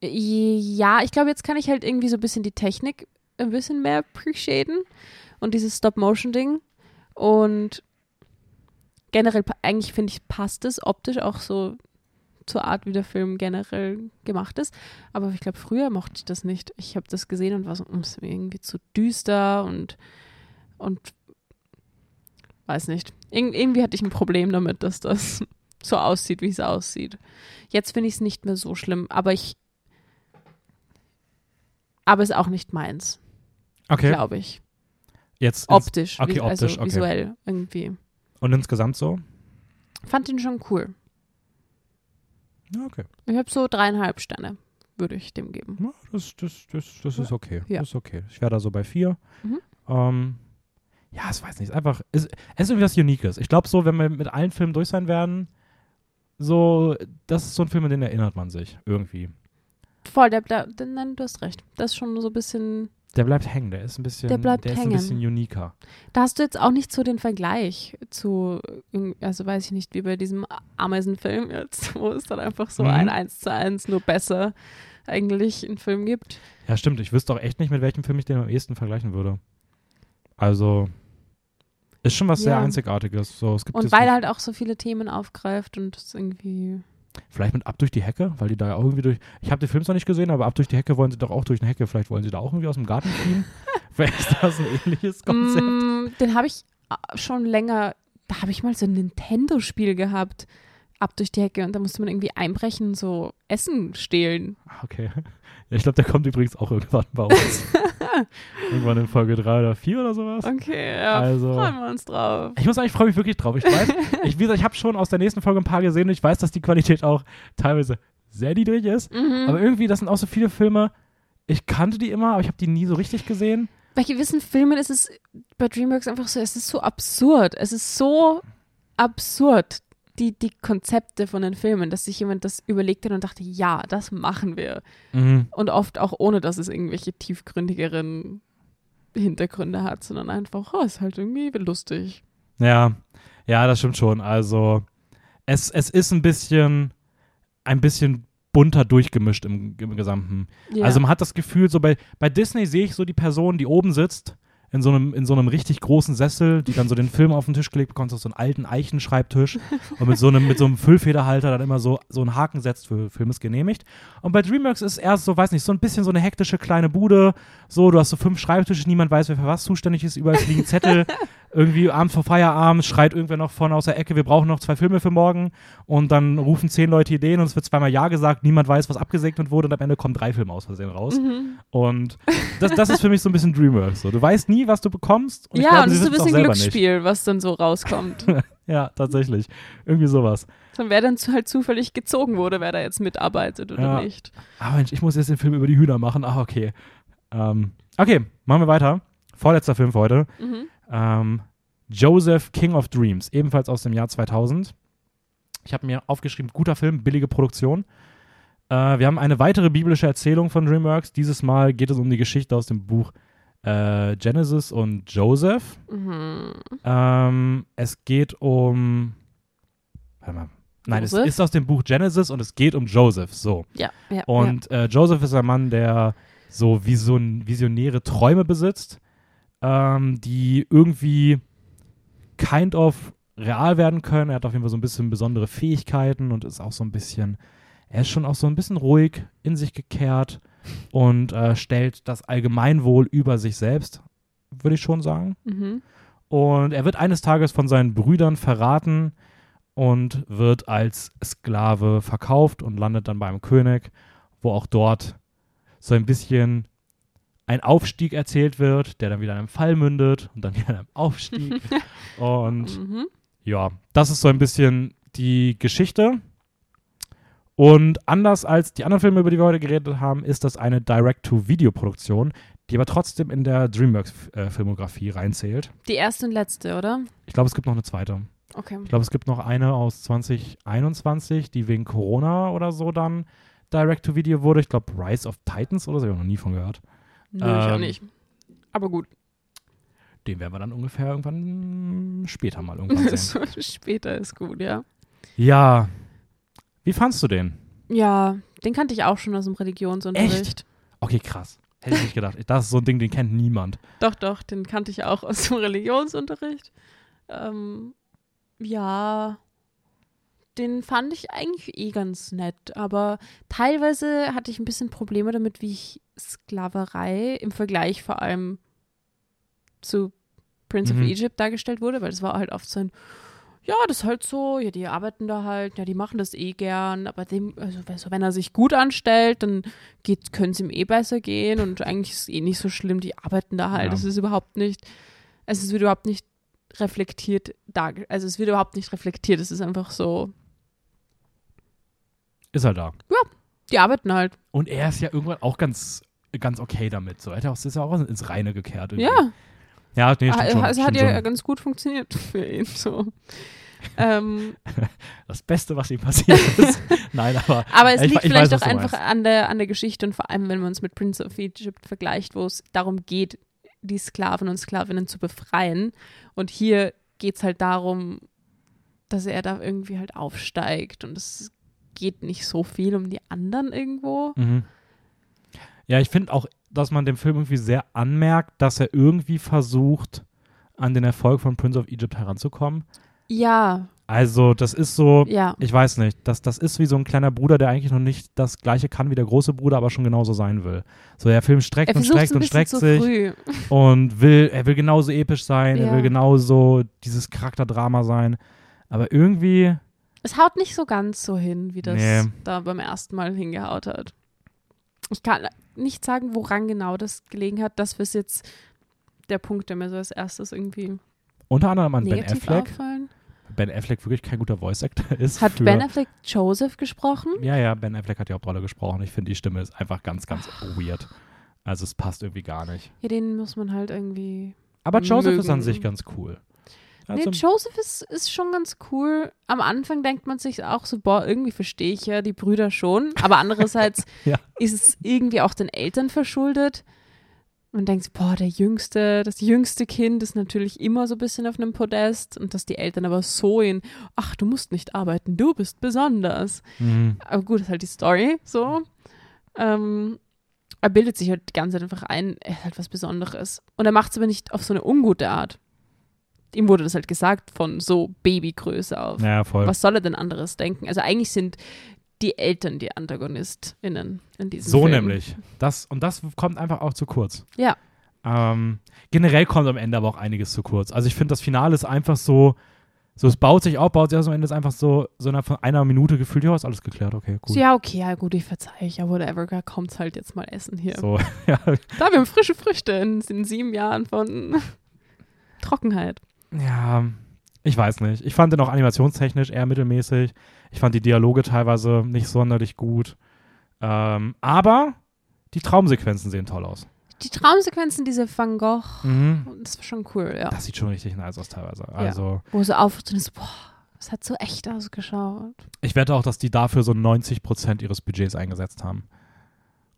Ja, ich glaube, jetzt kann ich halt irgendwie so ein bisschen die Technik ein bisschen mehr appreciaten und dieses Stop-Motion-Ding. Und generell, eigentlich finde ich, passt es optisch auch so zur Art, wie der Film generell gemacht ist. Aber ich glaube, früher mochte ich das nicht. Ich habe das gesehen und war so, "Mm, ist mir irgendwie zu düster und, und weiß nicht. Ir irgendwie hatte ich ein Problem damit, dass das so aussieht, wie es aussieht. Jetzt finde ich es nicht mehr so schlimm, aber ich aber ist auch nicht meins, Okay, glaube ich. Jetzt Optisch, okay, also optisch, okay. visuell irgendwie. und insgesamt so? Fand ihn schon cool. Okay. Ich habe so dreieinhalb Sterne, würde ich dem geben. Ja, das, das, das, das ist okay. Ja. Das ist okay. Ich wäre da so bei vier. Mhm. Ähm, ja, ich weiß nicht. Es ist einfach, es, es ist irgendwie was Uniques. Ich glaube so, wenn wir mit allen Filmen durch sein werden, so, das ist so ein Film, an den erinnert man sich irgendwie. Voll, der, der, der, nein, du hast recht. Das ist schon so ein bisschen. Der bleibt hängen, der ist ein bisschen, Der bleibt ist ein bisschen uniker. Da hast du jetzt auch nicht so den Vergleich zu, also weiß ich nicht, wie bei diesem Ameisenfilm jetzt, wo es dann einfach so Mhm. ein 1 zu 1 nur besser eigentlich einen Film gibt. Ja, stimmt. Ich wüsste auch echt nicht, mit welchem Film ich den am ehesten vergleichen würde. Also, ist schon was sehr Ja. Einzigartiges. So, es gibt Und weil er halt auch so viele Themen aufgreift und es irgendwie. Vielleicht mit Ab durch die Hecke, weil die da ja auch irgendwie durch. Ich habe den Film zwar nicht gesehen, aber Ab durch die Hecke wollen sie doch auch durch eine Hecke. Vielleicht wollen sie da auch irgendwie aus dem Garten fliehen. Vielleicht ist das ein ähnliches Konzept. Mm, den habe ich äh, schon länger, da habe ich mal so ein Nintendo-Spiel gehabt, ab durch die Hecke und da musste man irgendwie einbrechen, so Essen stehlen. Ah, Okay. Ja, ich glaube, der kommt übrigens auch irgendwann bei uns. irgendwann in Folge 3 oder 4 oder sowas. Okay, ja, Also- freuen wir uns drauf. Ich muss sagen, ich freue mich wirklich drauf. Ich weiß, ich, wie gesagt, ich habe schon aus der nächsten Folge ein paar gesehen und ich weiß, dass die Qualität auch teilweise sehr niedrig ist. Mhm. Aber irgendwie, das sind auch so viele Filme. Ich kannte die immer, aber ich habe die nie so richtig gesehen. Bei gewissen Filmen ist es bei DreamWorks einfach so, es ist so absurd. Es ist so absurd, die, die Konzepte von den Filmen, dass sich jemand das überlegt hat und dachte, ja, das machen wir. Mhm. Und oft auch ohne, dass es irgendwelche tiefgründigeren Hintergründe hat, sondern einfach, oh, ist halt irgendwie lustig. Ja, ja, das stimmt schon. Also, es, es ist ein bisschen, ein bisschen bunter durchgemischt im, im Gesamten. Ja. Also man hat das Gefühl, so bei, bei Disney sehe ich so die Person, die oben sitzt, in so, einem, in so einem richtig großen Sessel, die dann so den Film auf den Tisch gelegt bekommt, auf so einen alten Eichenschreibtisch und mit so einem, mit so einem Füllfederhalter dann immer so, so einen Haken setzt für Film ist genehmigt. Und bei DreamWorks ist erst so, weiß nicht, so ein bisschen so eine hektische kleine Bude, so, du hast so fünf Schreibtische, niemand weiß, wer für was zuständig ist, überall liegen Zettel, irgendwie abends vor Feierabend schreit irgendwer noch vorne aus der Ecke, wir brauchen noch zwei Filme für morgen und dann rufen zehn Leute Ideen und es wird zweimal Ja gesagt, niemand weiß, was abgesegnet wurde und am Ende kommen drei Filme aus Versehen raus. Mhm. Und das, das ist für mich so ein bisschen Dreamworks. So. Du weißt nie, was du bekommst. Und ja, glaube, und es ist ein bisschen Glücksspiel, was dann so rauskommt. nicht. Ja, tatsächlich. Irgendwie sowas. Dann wer dann zu- halt zufällig gezogen wurde, wer da jetzt mitarbeitet oder Ja. nicht. Ah, Mensch, ich muss jetzt den Film über die Hühner machen. Ah, okay. Ähm, okay, machen wir weiter. Vorletzter Film für heute. Mhm. Ähm, Joseph King of Dreams, ebenfalls aus dem Jahr 2000. Ich habe mir aufgeschrieben, guter Film, billige Produktion. Äh, wir haben eine weitere biblische Erzählung von DreamWorks. Dieses Mal geht es um die Geschichte aus dem Buch äh, Genesis und Joseph. Mhm. Ähm, es geht um. Warte mal. Nein, es Joseph? ist aus dem Buch Genesis und es geht um Joseph. So. Ja, ja. Und äh, Joseph ist ein Mann, der so vision visionäre Träume besitzt, ähm, die irgendwie kind of real werden können. Er hat auf jeden Fall so ein bisschen besondere Fähigkeiten und ist auch so ein bisschen, er ist schon auch so ein bisschen ruhig in sich gekehrt und äh, stellt das Allgemeinwohl über sich selbst, würde ich schon sagen. Mhm. Und er wird eines Tages von seinen Brüdern verraten und wird als Sklave verkauft und landet dann beim König, wo auch dort so ein bisschen ein Aufstieg erzählt wird, der dann wieder in einem Fall mündet und dann wieder in einem Aufstieg. und Mhm. ja, das ist so ein bisschen die Geschichte. Und anders als die anderen Filme, über die wir heute geredet haben, ist das eine Direct-to-Video-Produktion, die aber trotzdem in der DreamWorks-Filmografie reinzählt. Die erste und letzte, oder? Ich glaube, es gibt noch eine zweite. Okay. Ich glaube, es gibt noch eine aus 2021, die wegen Corona oder so dann Direct-to-Video wurde. Ich glaube, Rise of Titans oder so, habe ich noch nie von gehört. Nö, ich auch Ähm, nicht. Aber gut. Den werden wir dann ungefähr irgendwann später mal irgendwann sehen. Später ist gut, ja. ja. Wie fandst du den? Ja, den kannte ich auch schon aus dem Religionsunterricht. Okay, krass. Hätte ich nicht gedacht. Das ist so ein Ding, den kennt niemand. Doch, doch, den kannte ich auch aus dem Religionsunterricht. Ähm, ja, den fand ich eigentlich eh ganz nett, aber teilweise hatte ich ein bisschen Probleme damit, wie ich Sklaverei im Vergleich vor allem zu Prince Mhm. of Egypt dargestellt wurde, weil das war halt oft so ein, ja, das ist halt so, ja, die arbeiten da halt, ja, die machen das eh gern, aber dem, also, also wenn er sich gut anstellt, dann könnte es ihm eh besser gehen und eigentlich ist es eh nicht so schlimm, die arbeiten da halt, Ja. das ist überhaupt nicht, es wird überhaupt nicht reflektiert, also es wird überhaupt nicht reflektiert, es ist einfach so, Ist halt da. die arbeiten halt, Und er ist ja irgendwann auch ganz, ganz okay damit. So, er hat ja auch, ist ja auch ins Reine gekehrt. irgendwie. ja, Ja, nee, stimmt Ah, schon. also hat stimmt ja schon. ganz gut funktioniert für ihn, so. ähm, Das Beste, was ihm passiert ist. Nein, aber Aber es Ich- liegt ich vielleicht weiß, auch einfach an der, an der Geschichte und vor allem, wenn man es mit Prince of Egypt vergleicht, wo es darum geht, die Sklaven und Sklavinnen zu befreien. Und hier geht es halt darum, dass er da irgendwie halt aufsteigt und es geht nicht so viel um die anderen irgendwo. Mhm. Ja, ich finde auch, dass man dem Film irgendwie sehr anmerkt, dass er irgendwie versucht, an den Erfolg von Prince of Egypt heranzukommen. Ja, Also, das ist so, ja. ich weiß nicht, das, das ist wie so ein kleiner Bruder, der eigentlich noch nicht das Gleiche kann wie der große Bruder, aber schon genauso sein will. So, der Film streckt Er und streckt und streckt sich früh. und will, er will genauso episch sein, er Ja. will genauso dieses Charakterdrama sein. Aber irgendwie, Es haut nicht so ganz so hin, wie das Nee. da beim ersten Mal hingehaut hat. Ich kann nicht sagen, woran genau das gelegen hat. Das ist jetzt der Punkt, der mir so als erstes irgendwie unter anderem an Ben Affleck, auffallen. Ben Affleck wirklich kein guter Voice-Actor ist. Hat für, Ben Affleck Joseph gesprochen? Ja, ja, Ben Affleck hat die Hauptrolle gesprochen. Ich finde, die Stimme ist einfach ganz, ganz Ah. weird. Also es passt irgendwie gar nicht. Ja, den muss man halt irgendwie. Aber Joseph ist an Mögen. sich ganz cool. Nee, Also, Joseph ist, ist schon ganz cool. Am Anfang denkt man sich auch so, boah, irgendwie verstehe ich ja die Brüder schon. Aber andererseits Ja. ist es irgendwie auch den Eltern verschuldet. Man denkt, boah, der jüngste, das jüngste Kind ist natürlich immer so ein bisschen auf einem Podest und dass die Eltern aber so in, ach, du musst nicht arbeiten, du bist besonders. mhm. Aber gut, ist halt die Story so. Ähm, er bildet sich halt die ganze Zeit einfach ein, er ist halt was Besonderes. Und er macht es aber nicht auf so eine ungute Art. Ihm wurde das halt gesagt von so Babygröße auf. ja, voll. Was soll er denn anderes denken? Also eigentlich sind die Eltern die AntagonistInnen in diesem So Film. nämlich. Das, und das kommt einfach auch zu kurz. Ja. Ähm, generell kommt am Ende aber auch einiges zu kurz. Also ich finde, das Finale ist einfach so, so es baut sich auf, baut sich aus, am Ende ist einfach so, so innerhalb von einer Minute gefühlt, ja, ist alles geklärt, okay, cool. ja, okay, ja gut, ich verzeihe, ja, whatever, da kommt's halt jetzt mal essen hier. So, ja, Da, wir haben frische Früchte in, in sieben Jahren von Trockenheit. Ja, ich weiß nicht. Ich fand den auch animationstechnisch eher mittelmäßig. Ich fand die Dialoge teilweise nicht sonderlich gut. Ähm, aber die Traumsequenzen sehen toll aus. Die Traumsequenzen, diese Van Gogh, Mhm. das war schon cool, ja. Das sieht schon richtig nice aus teilweise. Also Wo so auftritt ist, boah, das hat so echt ausgeschaut. ich wette auch, dass die dafür so 90% ihres Budgets eingesetzt haben.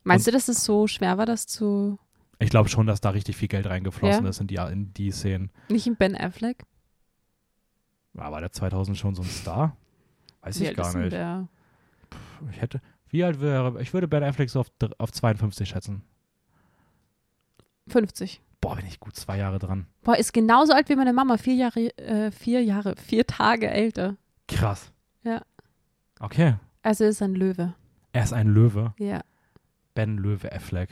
Meinst du, dass es so schwer war, das zu. Ich glaube schon, dass da richtig viel Geld reingeflossen Ja? ist in die, in die Szenen. Nicht in Ben Affleck? War, war der 2000 schon so ein Star? Weiß Wie ich gar nicht. Der? Ich hätte, wie alt wäre, ich würde Ben Affleck so auf, auf 52 schätzen. 50. Boah, bin ich gut zwei Jahre dran. Boah, ist genauso alt wie meine Mama. Vier Jahre, äh, vier Jahre, vier Tage älter. Krass. Ja. Okay. Also ist ein Löwe. Er ist ein Löwe. Ja. Ben Löwe Affleck.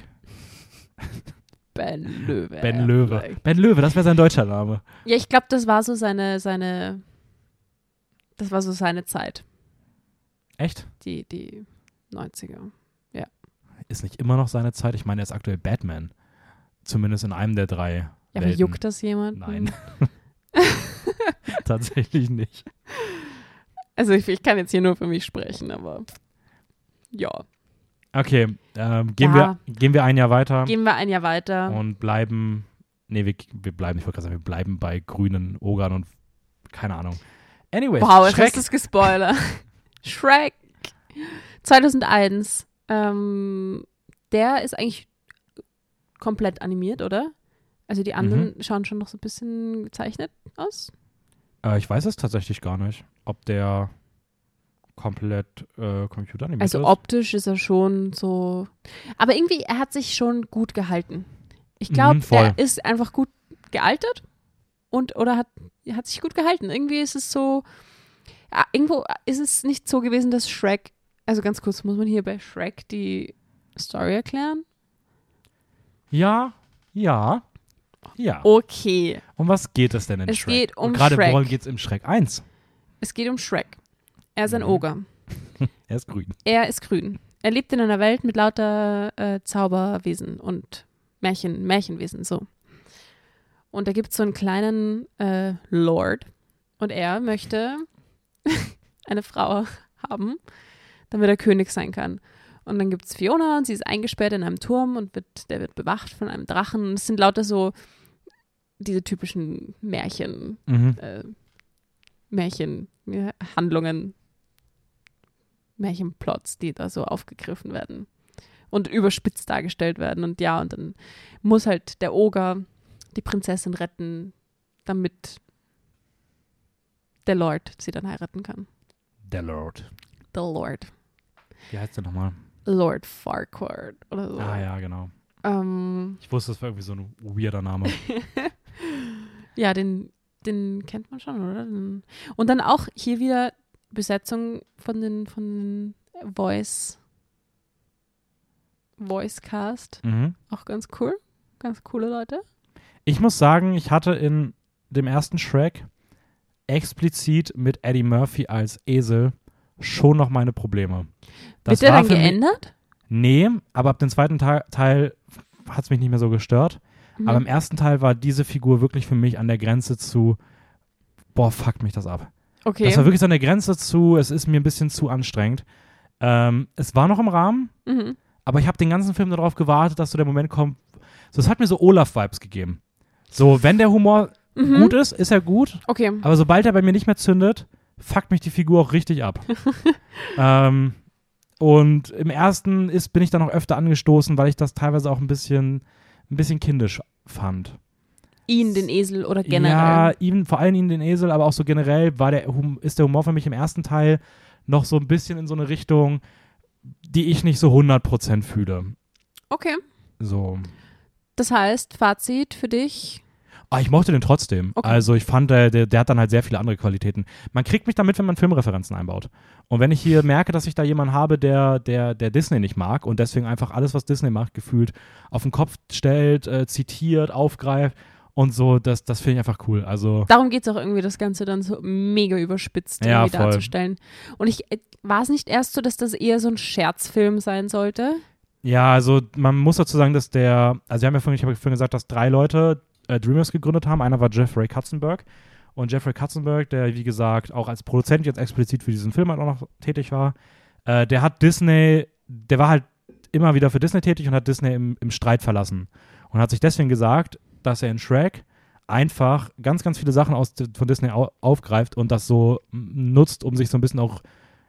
Ben Löwe. Ben Löwe. Ben Löwe, das wäre sein deutscher Name. Ja, ich glaube, das war so seine, seine, das war so seine Zeit. Echt? Die, die 90er. Ist nicht immer noch seine Zeit? Ich meine, er ist aktuell Batman. Zumindest in einem der drei. Ja, aber juckt das jemand? Nein. Tatsächlich nicht. Also ich, ich kann jetzt hier nur für mich sprechen, aber ja. Okay, ähm, gehen, Ja. wir, gehen wir ein Jahr weiter Gehen wir ein Jahr weiter. und bleiben. Nee, wir, wir bleiben, ich wollte gerade sagen, wir bleiben bei grünen Ogern und keine Ahnung. Anyways, Wow, jetzt Shrek, hast du es gespoilert. Shrek 2001. Ähm, der ist eigentlich komplett animiert, oder? Also die anderen Mhm. schauen schon noch so ein bisschen gezeichnet aus. äh, ich weiß es tatsächlich gar nicht, ob der komplett äh, computeranimiert Also ist. optisch ist er schon so. Aber irgendwie, er hat sich schon gut gehalten. Ich glaube, Mhm, er ist einfach gut gealtert und oder hat, hat sich gut gehalten. Irgendwie ist es so. Ja, irgendwo ist es nicht so gewesen, dass Shrek. Also ganz kurz, muss man hier bei Shrek die Story erklären? Ja, ja, ja. Okay. Um was geht es denn in Es Shrek? geht um Und gerade Shrek. worum geht es im Shrek 1? Es geht um Shrek. Er ist ein Mhm. Oger. Er ist grün. Er ist grün. Er lebt in einer Welt mit lauter äh, Zauberwesen und Märchen, Märchenwesen, so. Und da gibt es so einen kleinen äh, Lord und er möchte eine Frau haben, damit er König sein kann. Und dann gibt es Fiona und sie ist eingesperrt in einem Turm und wird, der wird bewacht von einem Drachen. Und es sind lauter so diese typischen Märchen, Mhm. äh, Märchenhandlungen, Märchenplots, die da so aufgegriffen werden und überspitzt dargestellt werden. Und ja, und dann muss halt der Oger die Prinzessin retten, damit der Lord sie dann heiraten kann. Der Lord. The Lord. Wie heißt der nochmal? Lord Farquhar oder so. Ah ja, genau. Ähm, Ich wusste, das war irgendwie so ein weirder Name. ja, den, den kennt man schon, oder? Und dann auch hier wieder Besetzung von den, von den Voice, Voice Cast. mhm. Auch ganz cool. Ganz coole Leute. Ich muss sagen, ich hatte in dem ersten Shrek explizit mit Eddie Murphy als Esel schon noch meine Probleme. Das Wird der dann geändert? Nee, aber ab dem zweiten Teil, Teil hat es mich nicht mehr so gestört. Mhm. Aber im ersten Teil war diese Figur wirklich für mich an der Grenze zu, boah, fuck mich das ab. Okay. Das war wirklich so an der Grenze zu, es ist mir ein bisschen zu anstrengend. Ähm, es war noch im Rahmen, mhm. aber ich habe den ganzen Film darauf gewartet, dass so der Moment kommt. So, es hat mir so Olaf-Vibes gegeben. So, wenn der Humor Mhm. gut ist, ist er gut, Okay. aber sobald er bei mir nicht mehr zündet, fuckt mich die Figur auch richtig ab. ähm, und im ersten ist, bin ich dann auch öfter angestoßen, weil ich das teilweise auch ein bisschen, ein bisschen kindisch fand. Ihn, den Esel oder generell. Ja, ihn, vor allem ihn, den Esel, aber auch so generell war der, ist der Humor für mich im ersten Teil noch so ein bisschen in so eine Richtung, die ich nicht so 100% fühle. Okay. So. Das heißt, Fazit für dich. Ah, ich mochte den trotzdem. Okay. Also ich fand, der, der, der hat dann halt sehr viele andere Qualitäten. Man kriegt mich damit, wenn man Filmreferenzen einbaut. Und wenn ich hier merke, dass ich da jemanden habe, der, der, der Disney nicht mag und deswegen einfach alles, was Disney macht, gefühlt auf den Kopf stellt, äh, zitiert, aufgreift und so, das, das finde ich einfach cool. Also Darum geht es auch irgendwie, das Ganze dann so mega überspitzt Ja, irgendwie voll. darzustellen. Und ich äh, war es nicht erst so, dass das eher so ein Scherzfilm sein sollte? Ja, also man muss dazu sagen, dass der, also wir haben ja vorhin, ich habe vorhin gesagt, dass drei Leute äh, Dreamers gegründet haben. Einer war Jeffrey Katzenberg. Und Jeffrey Katzenberg, der wie gesagt auch als Produzent jetzt explizit für diesen Film halt auch noch tätig war, äh, der hat Disney, der war halt immer wieder für Disney tätig und hat Disney im, im Streit verlassen. Und hat sich deswegen gesagt, dass er in Shrek einfach ganz, ganz viele Sachen aus, von Disney au aufgreift und das so nutzt, um sich so ein bisschen auch,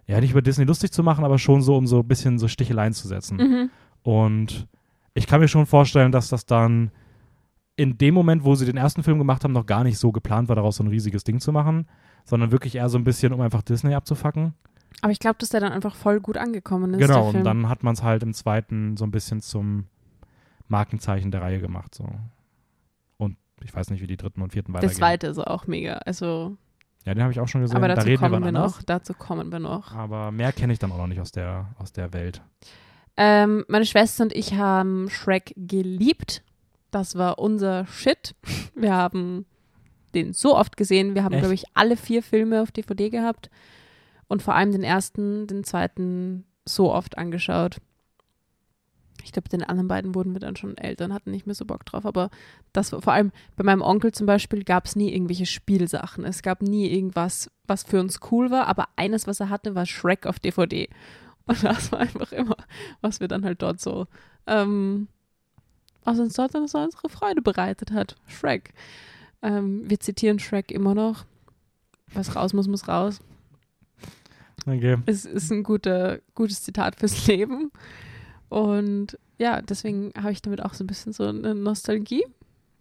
ja, nicht über Disney lustig zu machen, aber schon so, um so ein bisschen so Sticheleien zu setzen. Mhm. Und ich kann mir schon vorstellen, dass das dann in dem Moment, wo sie den ersten Film gemacht haben, noch gar nicht so geplant war, daraus so ein riesiges Ding zu machen, sondern wirklich eher so ein bisschen, um einfach Disney abzufacken. Aber ich glaube, dass der dann einfach voll gut angekommen ist. genau, und dann hat man es halt im zweiten so ein bisschen zum Markenzeichen der Reihe gemacht. So. Ich weiß nicht, wie die dritten und vierten Der weitergehen. zweite ist auch mega. Also, Ja, den habe ich auch schon gesehen. aber da dazu wir kommen wir anders. noch. Dazu kommen wir noch. Aber mehr kenne ich dann auch noch nicht aus der, aus der Welt. Ähm, meine Schwester und ich haben Shrek geliebt. Das war unser Shit. Wir haben den so oft gesehen. Wir haben, glaube ich, alle vier Filme auf DVD gehabt. Und vor allem den ersten, den zweiten so oft angeschaut. Ich glaube, den anderen beiden wurden wir dann schon älter und hatten nicht mehr so Bock drauf. Aber das war vor allem bei meinem Onkel zum Beispiel gab es nie irgendwelche Spielsachen. Es gab nie irgendwas, was für uns cool war. Aber eines, was er hatte, war Shrek auf DVD. Und das war einfach immer, was wir dann halt dort so, ähm, was uns dort dann so unsere Freude bereitet hat. Shrek. Ähm, wir zitieren Shrek immer noch. Was raus muss, muss raus. Okay. Es ist ein guter, gutes Zitat fürs Leben. Und ja, deswegen habe ich damit auch so ein bisschen so eine Nostalgie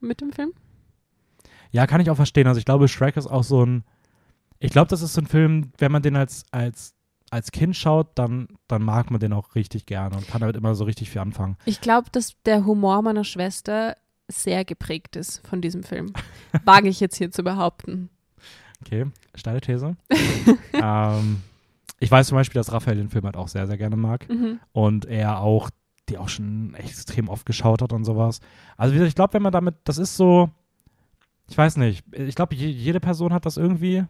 mit dem Film. Ja, kann ich auch verstehen. Also ich glaube, Shrek ist auch so ein. Ich glaube, das ist so ein Film, wenn man den als, als, als Kind schaut, dann, dann mag man den auch richtig gerne und kann damit immer so richtig viel anfangen. Ich glaube, dass der Humor meiner Schwester sehr geprägt ist von diesem Film. Wage ich jetzt hier zu behaupten. Okay, steile These. ähm, ich weiß zum Beispiel, dass Raphael den Film halt auch sehr, sehr gerne mag. Mhm. und er auch, die auch schon extrem oft geschaut hat und sowas. Also ich glaube, wenn man damit, das ist so, ich weiß nicht, ich glaube, je, jede Person hat das irgendwie.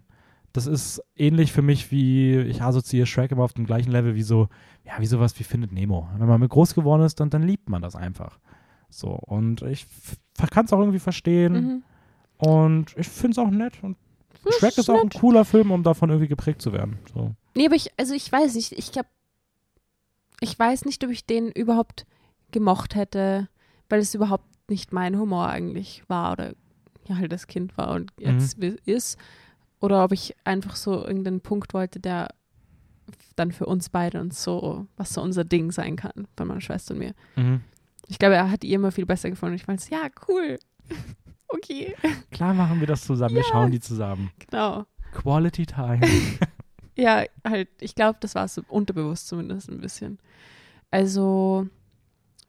Das ist ähnlich für mich wie, ich assoziiere Shrek immer auf dem gleichen Level wie so, ja, wie sowas wie Findet Nemo. Wenn man mit groß geworden ist, dann, dann liebt man das einfach. So, und ich kann es auch irgendwie verstehen Mhm. und ich finde es auch nett und Shrek ist auch ein cooler Film, um davon irgendwie geprägt zu werden. So. Nee, aber ich, also ich weiß nicht, ich glaube, ich weiß nicht, ob ich den überhaupt gemocht hätte, weil es überhaupt nicht mein Humor eigentlich war oder ja halt das Kind war und jetzt wi- ist. Oder ob ich einfach so irgendeinen Punkt wollte, der dann für uns beide und so, was so unser Ding sein kann, bei meiner Schwester und mir. Mhm. Ich glaube, er hat ihr immer viel besser gefunden. Ich meinte, ja, cool. Okay, Klar machen wir das zusammen, wir Ja. schauen die zusammen. genau. Quality Time. Ja, halt, ich glaube, das war so unterbewusst zumindest ein bisschen. Also,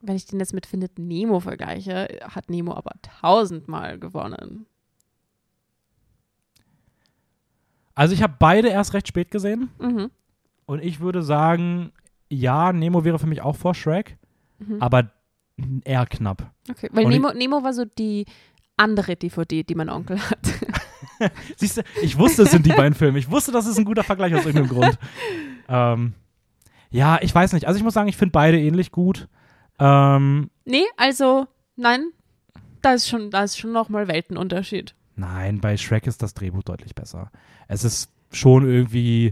wenn ich den jetzt mit Findet Nemo vergleiche, hat Nemo aber tausendmal gewonnen. Also ich habe beide erst recht spät gesehen Mhm. und ich würde sagen, ja, Nemo wäre für mich auch vor Shrek, Mhm. aber eher knapp. Okay, weil Nemo, Nemo war so die andere DVD, die mein Onkel hat. Siehst du, ich wusste, es sind die beiden Filme. Ich wusste, das ist ein guter Vergleich aus irgendeinem Grund. Ähm, ja, ich weiß nicht. Also ich muss sagen, ich finde beide ähnlich gut. Ähm, nee, also, nein, da ist schon, da ist schon nochmal Weltenunterschied. nein, bei Shrek ist das Drehbuch deutlich besser. Es ist schon irgendwie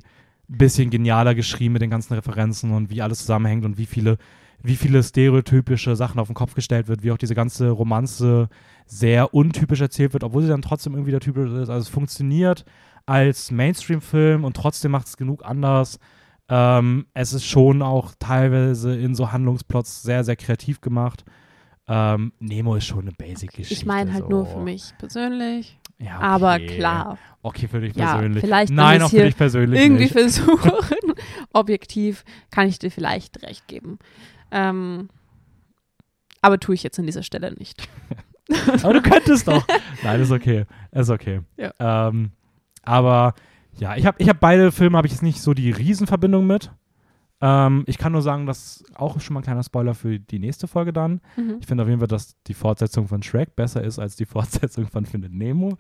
ein bisschen genialer geschrieben mit den ganzen Referenzen und wie alles zusammenhängt und wie viele, wie viele stereotypische Sachen auf den Kopf gestellt wird, wie auch diese ganze Romanze sehr untypisch erzählt wird, obwohl sie dann trotzdem irgendwie der typisch ist. Also es funktioniert als Mainstream-Film und trotzdem macht es genug anders. Ähm, es ist schon auch teilweise in so Handlungsplots sehr, sehr kreativ gemacht. Ähm, Nemo ist schon eine Basic-Geschichte. Ich meine halt so. nur für mich persönlich. Ja, okay. Aber klar, Okay, für dich Ja, persönlich. vielleicht, wenn Nein, auch für dich persönlich irgendwie nicht. versuchen, objektiv, kann ich dir vielleicht recht geben. Ähm, aber tue ich jetzt an dieser Stelle nicht. Aber du könntest doch. Nein, ist okay. Ist okay. Ja. Ähm, aber ja, ich habe ich hab beide Filme, habe ich jetzt nicht so die Riesenverbindung mit. Ähm, ich kann nur sagen, das ist auch schon mal ein kleiner Spoiler für die nächste Folge dann. Mhm. Ich finde auf jeden Fall, dass die Fortsetzung von Shrek besser ist als die Fortsetzung von Findet Nemo.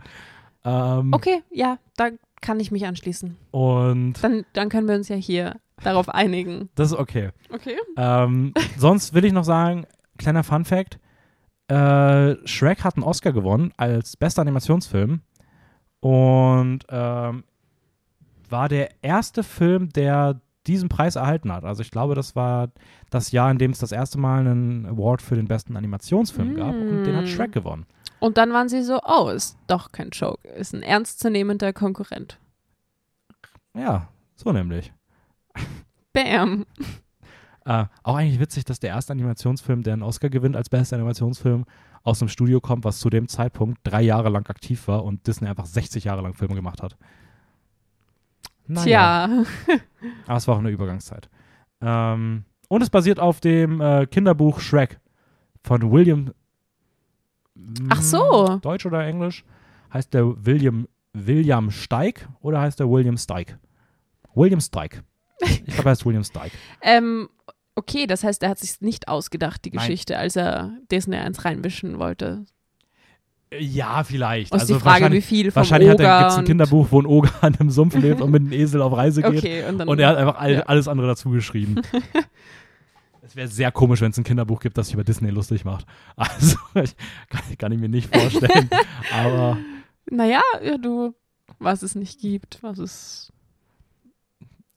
Ähm, Okay, ja, da kann ich mich anschließen. Und Dann, dann können wir uns ja hier darauf einigen. das ist okay. Okay. Ähm, sonst will ich noch sagen, kleiner Fun Fact, äh, Shrek hat einen Oscar gewonnen als bester Animationsfilm und ähm, war der erste Film, der diesen Preis erhalten hat. Also ich glaube, das war das Jahr, in dem es das erste Mal einen Award für den besten Animationsfilm gab und den hat Mm. Shrek gewonnen. Und dann waren sie so, oh, ist doch kein Joke, ist ein ernstzunehmender Konkurrent. Ja, so nämlich. Bam. Äh, auch eigentlich witzig, dass der erste Animationsfilm, der einen Oscar gewinnt als bester Animationsfilm, aus einem Studio kommt, was zu dem Zeitpunkt drei Jahre lang aktiv war und Disney einfach 60 Jahre lang Filme gemacht hat. Naja, Tja. aber es war auch eine Übergangszeit. Ähm, und es basiert auf dem äh, Kinderbuch Shrek von William. Ach so. Mm, Deutsch oder Englisch? Heißt der William William Steig oder heißt der William Steig? William Steig. Ich glaube, er heißt William Steig. Ähm, okay, das heißt, er hat sich nicht ausgedacht, die Nein. Geschichte, als er Disney eins reinwischen wollte. Ja, vielleicht. Und also die Frage, wie wahrscheinlich, viel vom wahrscheinlich hat Oger er, gibt's ein Kinderbuch, wo ein Oger an einem Sumpf lebt und mit einem Esel auf Reise geht. Okay, und. Und er hat einfach all, Ja. alles andere dazu geschrieben. Es wäre sehr komisch, wenn es ein Kinderbuch gibt, das sich über Disney lustig macht. Also, ich, kann, kann ich mir nicht vorstellen. Aber naja, ja, du, was es nicht gibt, was es.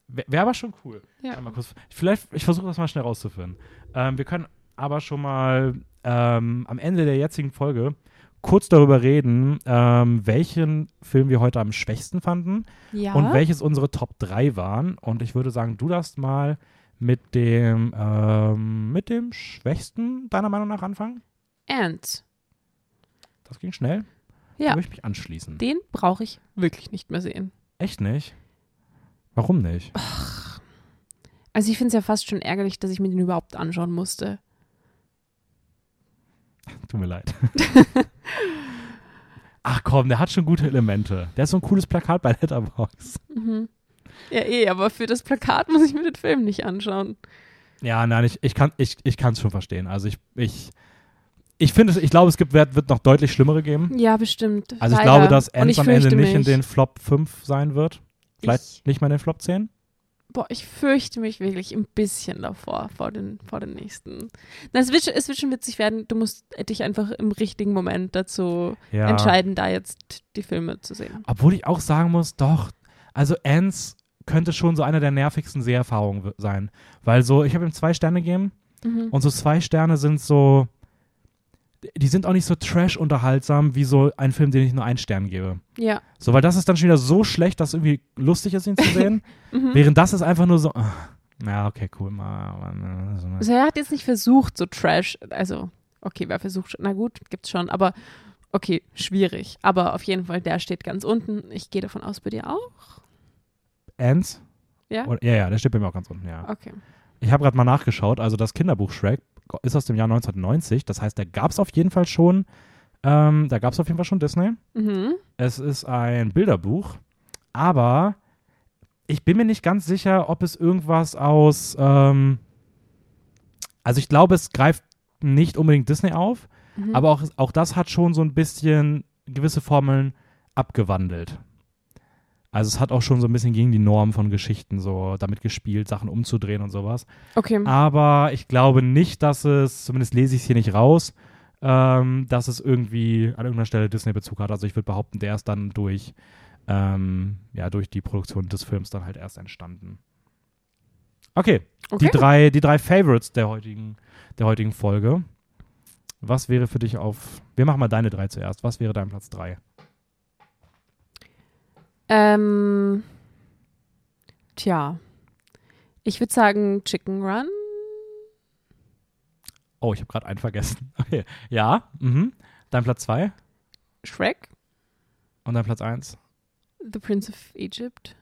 wäre wär aber schon cool. Ja. Mal kurz, vielleicht, ich versuche das mal schnell rauszufinden. Ähm, wir können aber schon mal ähm, am Ende der jetzigen Folge kurz darüber reden, ähm, welchen Film wir heute am schwächsten fanden Ja. und welches unsere Top 3 waren. Und ich würde sagen, du darfst mal mit dem, ähm, mit dem schwächsten deiner Meinung nach anfangen. Ants. Das ging schnell. Ja. Da würde ich mich anschließen. Den brauche ich wirklich nicht mehr sehen. Echt nicht? Warum nicht? Also ich finde es ja fast schon ärgerlich, dass ich mir den überhaupt anschauen musste. Tut mir leid. Ach komm, der hat schon gute Elemente. Der ist so ein cooles Plakat bei Letterboxd. Mhm. Ja, eh, aber für das Plakat muss ich mir den Film nicht anschauen. Ja, nein, ich, ich kann es ich, ich kann's schon verstehen. Also ich, ich, ich finde es, ich glaube, es gibt, wird, noch deutlich schlimmere geben. Ja, bestimmt. Also ich Leider. glaube, dass ich am Ende nicht in den Flop 5 sein wird. Vielleicht Ich, nicht mal in den Flop 10. boah, ich fürchte mich wirklich ein bisschen davor, vor den, vor den nächsten. Na, es, wird, schon- es wird schon witzig werden. Du musst dich einfach im richtigen Moment dazu Ja. entscheiden, da jetzt die Filme zu sehen. Obwohl ich auch sagen muss, doch, also Ants könnte schon so einer der nervigsten Seherfahrungen sein. Weil so, ich habe ihm zwei Sterne gegeben Mhm. und so zwei Sterne sind so, die sind auch nicht so trash-unterhaltsam wie so ein Film, den ich nur einen Stern gebe. Ja. So, weil das ist dann schon wieder so schlecht, dass es irgendwie lustig ist, ihn zu sehen. Mhm. Während das ist einfach nur so, ah, ja, okay, cool. Mal, mal, so, Also er hat jetzt nicht versucht, so Trash, also, okay, wer versucht, schon- na gut, gibt's schon, aber okay, schwierig. Aber auf jeden Fall, der steht ganz unten. Ich gehe davon aus, bei dir auch. Ants? Ja? Oder, ja, ja, der steht bei mir auch ganz unten, ja. Okay. Ich habe gerade mal nachgeschaut, also das Kinderbuch Shrek ist aus dem Jahr 1990, das heißt, da gab es auf jeden Fall schon, ähm, da gab es auf jeden Fall schon Disney. Mhm. Es ist ein Bilderbuch, aber ich bin mir nicht ganz sicher, ob es irgendwas aus, ähm, also ich glaube, es greift nicht unbedingt Disney auf, Mhm. aber auch, auch das hat schon so ein bisschen gewisse Formeln abgewandelt. Also es hat auch schon so ein bisschen gegen die Norm von Geschichten so damit gespielt, Sachen umzudrehen und sowas. Okay. Aber ich glaube nicht, dass es, zumindest lese ich es hier nicht raus, ähm, dass es irgendwie an irgendeiner Stelle Disney-Bezug hat. Also ich würde behaupten, der ist dann durch, ähm, ja, durch die Produktion des Films dann halt erst entstanden. Okay, okay. die drei, die drei Favorites der heutigen, der heutigen Folge. Was wäre für dich auf. Wir machen mal deine drei zuerst. Was wäre dein Platz drei? Ähm, tja. Ich würde sagen Chicken Run. Oh, ich habe gerade einen vergessen. Okay. Ja, mhm. Dein Platz zwei Shrek. und dein Platz eins. The Prince of Egypt.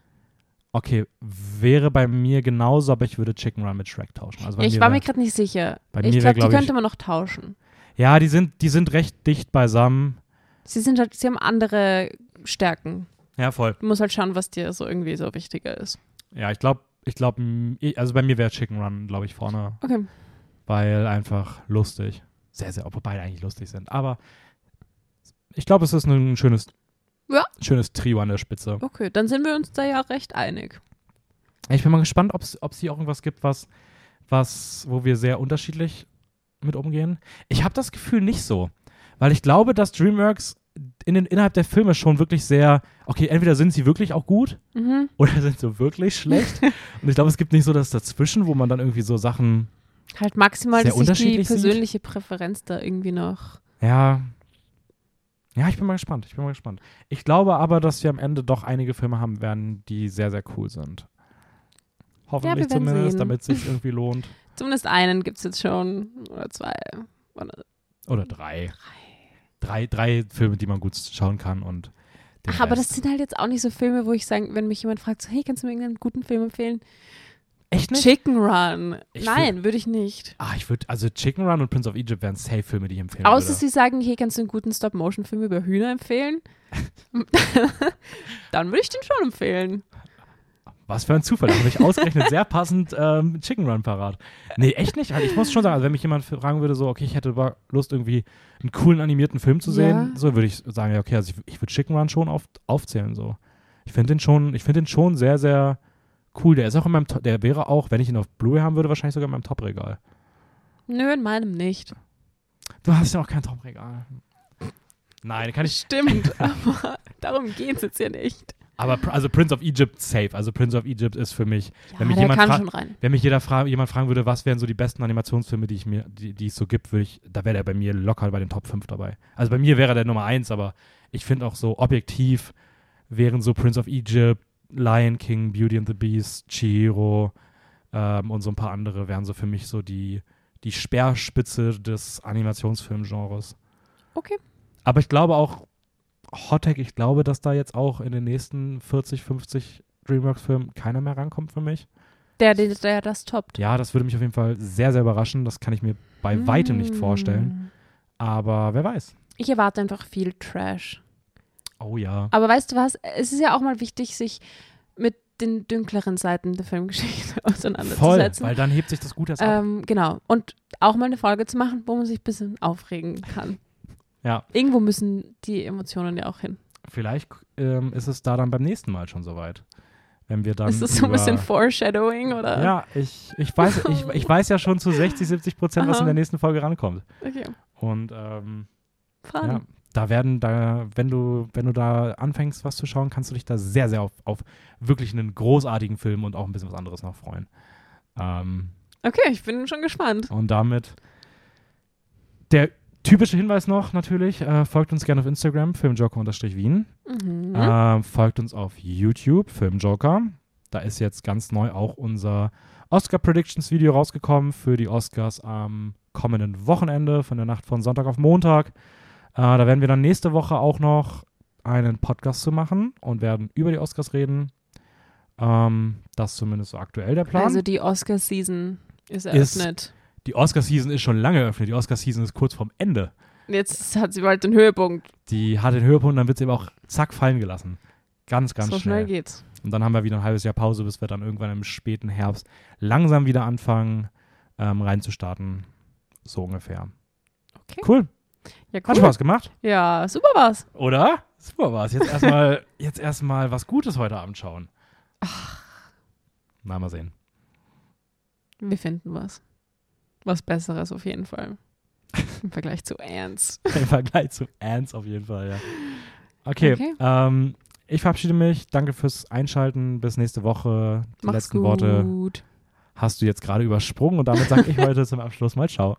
Okay, wäre bei mir genauso, aber ich würde Chicken Run mit Shrek tauschen. Also ich mir war wär- mir gerade nicht sicher. bei ich glaube, die glaub ich- könnte man noch tauschen. Ja, die sind, die sind recht dicht beisammen. Sie sind halt, sie haben andere Stärken. Ja, voll. Du musst halt schauen, was dir so irgendwie so wichtiger ist. Ja, ich glaube, ich glaube, also bei mir wäre Chicken Run, glaube ich, vorne, Okay. weil einfach lustig. Sehr, sehr, obwohl beide eigentlich lustig sind. Aber ich glaube, es ist ein schönes, Ja. schönes Trio an der Spitze. Okay, dann sind wir uns da ja recht einig. Ich bin mal gespannt, ob es hier auch irgendwas gibt, was, was, wo wir sehr unterschiedlich mit umgehen. Ich habe das Gefühl nicht so, weil ich glaube, dass DreamWorks in den, innerhalb der Filme schon wirklich sehr, okay, entweder sind sie wirklich auch gut Mhm. oder sind sie wirklich schlecht. Und ich glaube, es gibt nicht so das dazwischen, wo man dann irgendwie so Sachen, Halt maximal, dass sich die unterschiedlich sieht. persönliche Präferenz da irgendwie noch. ja. Ja, ich bin mal gespannt. Ich bin mal gespannt. Ich glaube aber, dass wir am Ende doch einige Filme haben werden, die sehr, sehr cool sind. Hoffentlich werden zumindest, sehen. damit es sich irgendwie lohnt. Zumindest einen gibt es jetzt schon. Oder zwei. Oder Oder drei. Drei, drei Filme, die man gut schauen kann und Ach, aber das sind halt jetzt auch nicht so Filme, wo ich sagen, wenn mich jemand fragt, so, hey, kannst du mir irgendeinen guten Film empfehlen? Echt nicht? Chicken Run. Ich Nein, würde ich nicht. Ah, ich würde, also Chicken Run und Prince of Egypt wären Safe-Filme, die ich empfehlen Außer würde. sie sagen, hey, kannst du einen guten Stop-Motion-Film über Hühner empfehlen? Dann würde ich den schon empfehlen. Was für ein Zufall, da habe ich ausgerechnet sehr passend ähm, Chicken Run parat. Nee, echt nicht. Also ich muss schon sagen, also wenn mich jemand fragen würde, so, okay, ich hätte Lust, irgendwie einen coolen animierten Film zu sehen, Ja. so würde ich sagen, ja, okay, also ich, ich würde Chicken Run schon auf, aufzählen, so. Ich finde den schon, ich finde den schon sehr, sehr cool. Der ist auch in meinem, der wäre auch, wenn ich ihn auf Blu-ray haben würde, wahrscheinlich sogar in meinem Top-Regal. Nö, in meinem nicht. Du hast ja auch kein Top-Regal. Nein, kann ich. Stimmt, aber darum geht es jetzt ja nicht. Aber also Prince of Egypt safe. Also Prince of Egypt ist für mich Ja, Wenn mich jemand kann fra- schon rein. Wenn mich jeder fra jemand fragen würde, was wären so die besten Animationsfilme, die ich mir, die, die es so gibt, würde ich, da wäre der bei mir locker bei den Top 5 dabei. Also bei mir wäre der Nummer 1, aber ich finde auch so objektiv wären so Prince of Egypt, Lion King, Beauty and the Beast, Chihiro ähm, und so ein paar andere wären so für mich so die, die Speerspitze des Animationsfilmgenres. Okay. Aber ich glaube auch, Hottech, ich glaube, dass da jetzt auch in den nächsten 40, 50 Dreamworks-Filmen keiner mehr rankommt für mich. Der, der, der das toppt. Ja, das würde mich auf jeden Fall sehr, sehr überraschen. Das kann ich mir bei weitem nicht vorstellen. Mm. Aber wer weiß. Ich erwarte einfach viel Trash. Oh ja. Aber weißt du was? Es ist ja auch mal wichtig, sich mit den dünkleren Seiten der Filmgeschichte Voll, auseinanderzusetzen. weil dann hebt sich das gut erst ab. ähm, genau. Und auch mal eine Folge zu machen, wo man sich ein bisschen aufregen kann. Ja. Irgendwo müssen die Emotionen ja auch hin. Vielleicht ähm, ist es da dann beim nächsten Mal schon soweit. Wenn wir dann. ist das so ein bisschen Foreshadowing oder? Ja, ich, ich, weiß, ich, ich weiß ja schon zu 60, 70 Prozent, was in der nächsten Folge rankommt. Okay. Und ähm, Fragen. ja, da werden da, wenn du, wenn du da anfängst, was zu schauen, kannst du dich da sehr, sehr auf, auf wirklich einen großartigen Film und auch ein bisschen was anderes noch freuen. Ähm, Okay, ich bin schon gespannt. Und damit der typische Hinweis noch natürlich, äh, folgt uns gerne auf Instagram, filmjoker-wien. Mhm. Ähm, folgt uns auf YouTube, Filmjoker. Da ist jetzt ganz neu auch unser Oscar Predictions Video rausgekommen für die Oscars am kommenden Wochenende, von der Nacht von Sonntag auf Montag. Äh, da werden wir dann nächste Woche auch noch einen Podcast zu machen und werden über die Oscars reden. Ähm, das ist zumindest so aktuell der Plan. Also die Oscar-Season ist eröffnet. Die Oscar-Season ist schon lange eröffnet. Die Oscar-Season ist kurz vorm Ende. Jetzt hat sie bald den Höhepunkt. Die hat den Höhepunkt, dann wird sie aber auch zack fallen gelassen. Ganz, ganz so schnell. schnell geht's. Und dann haben wir wieder ein halbes Jahr Pause, bis wir dann irgendwann im späten Herbst langsam wieder anfangen, ähm, reinzustarten. So ungefähr. Okay. Cool. Ja, Hat cool. Spaß gemacht, Ja, super war's. oder? Super war's. Jetzt erstmal jetzt erstmal was Gutes heute Abend schauen. Na, mal sehen. Wir finden was. Was Besseres auf jeden Fall. Im Vergleich zu Ants. Im Vergleich zu Ants auf jeden Fall, ja. Okay, Okay. Ähm, ich verabschiede mich. Danke fürs Einschalten. Bis nächste Woche. Die Mach's letzten gut. Worte hast du jetzt gerade übersprungen und damit sage ich heute zum Abschluss mal Ciao.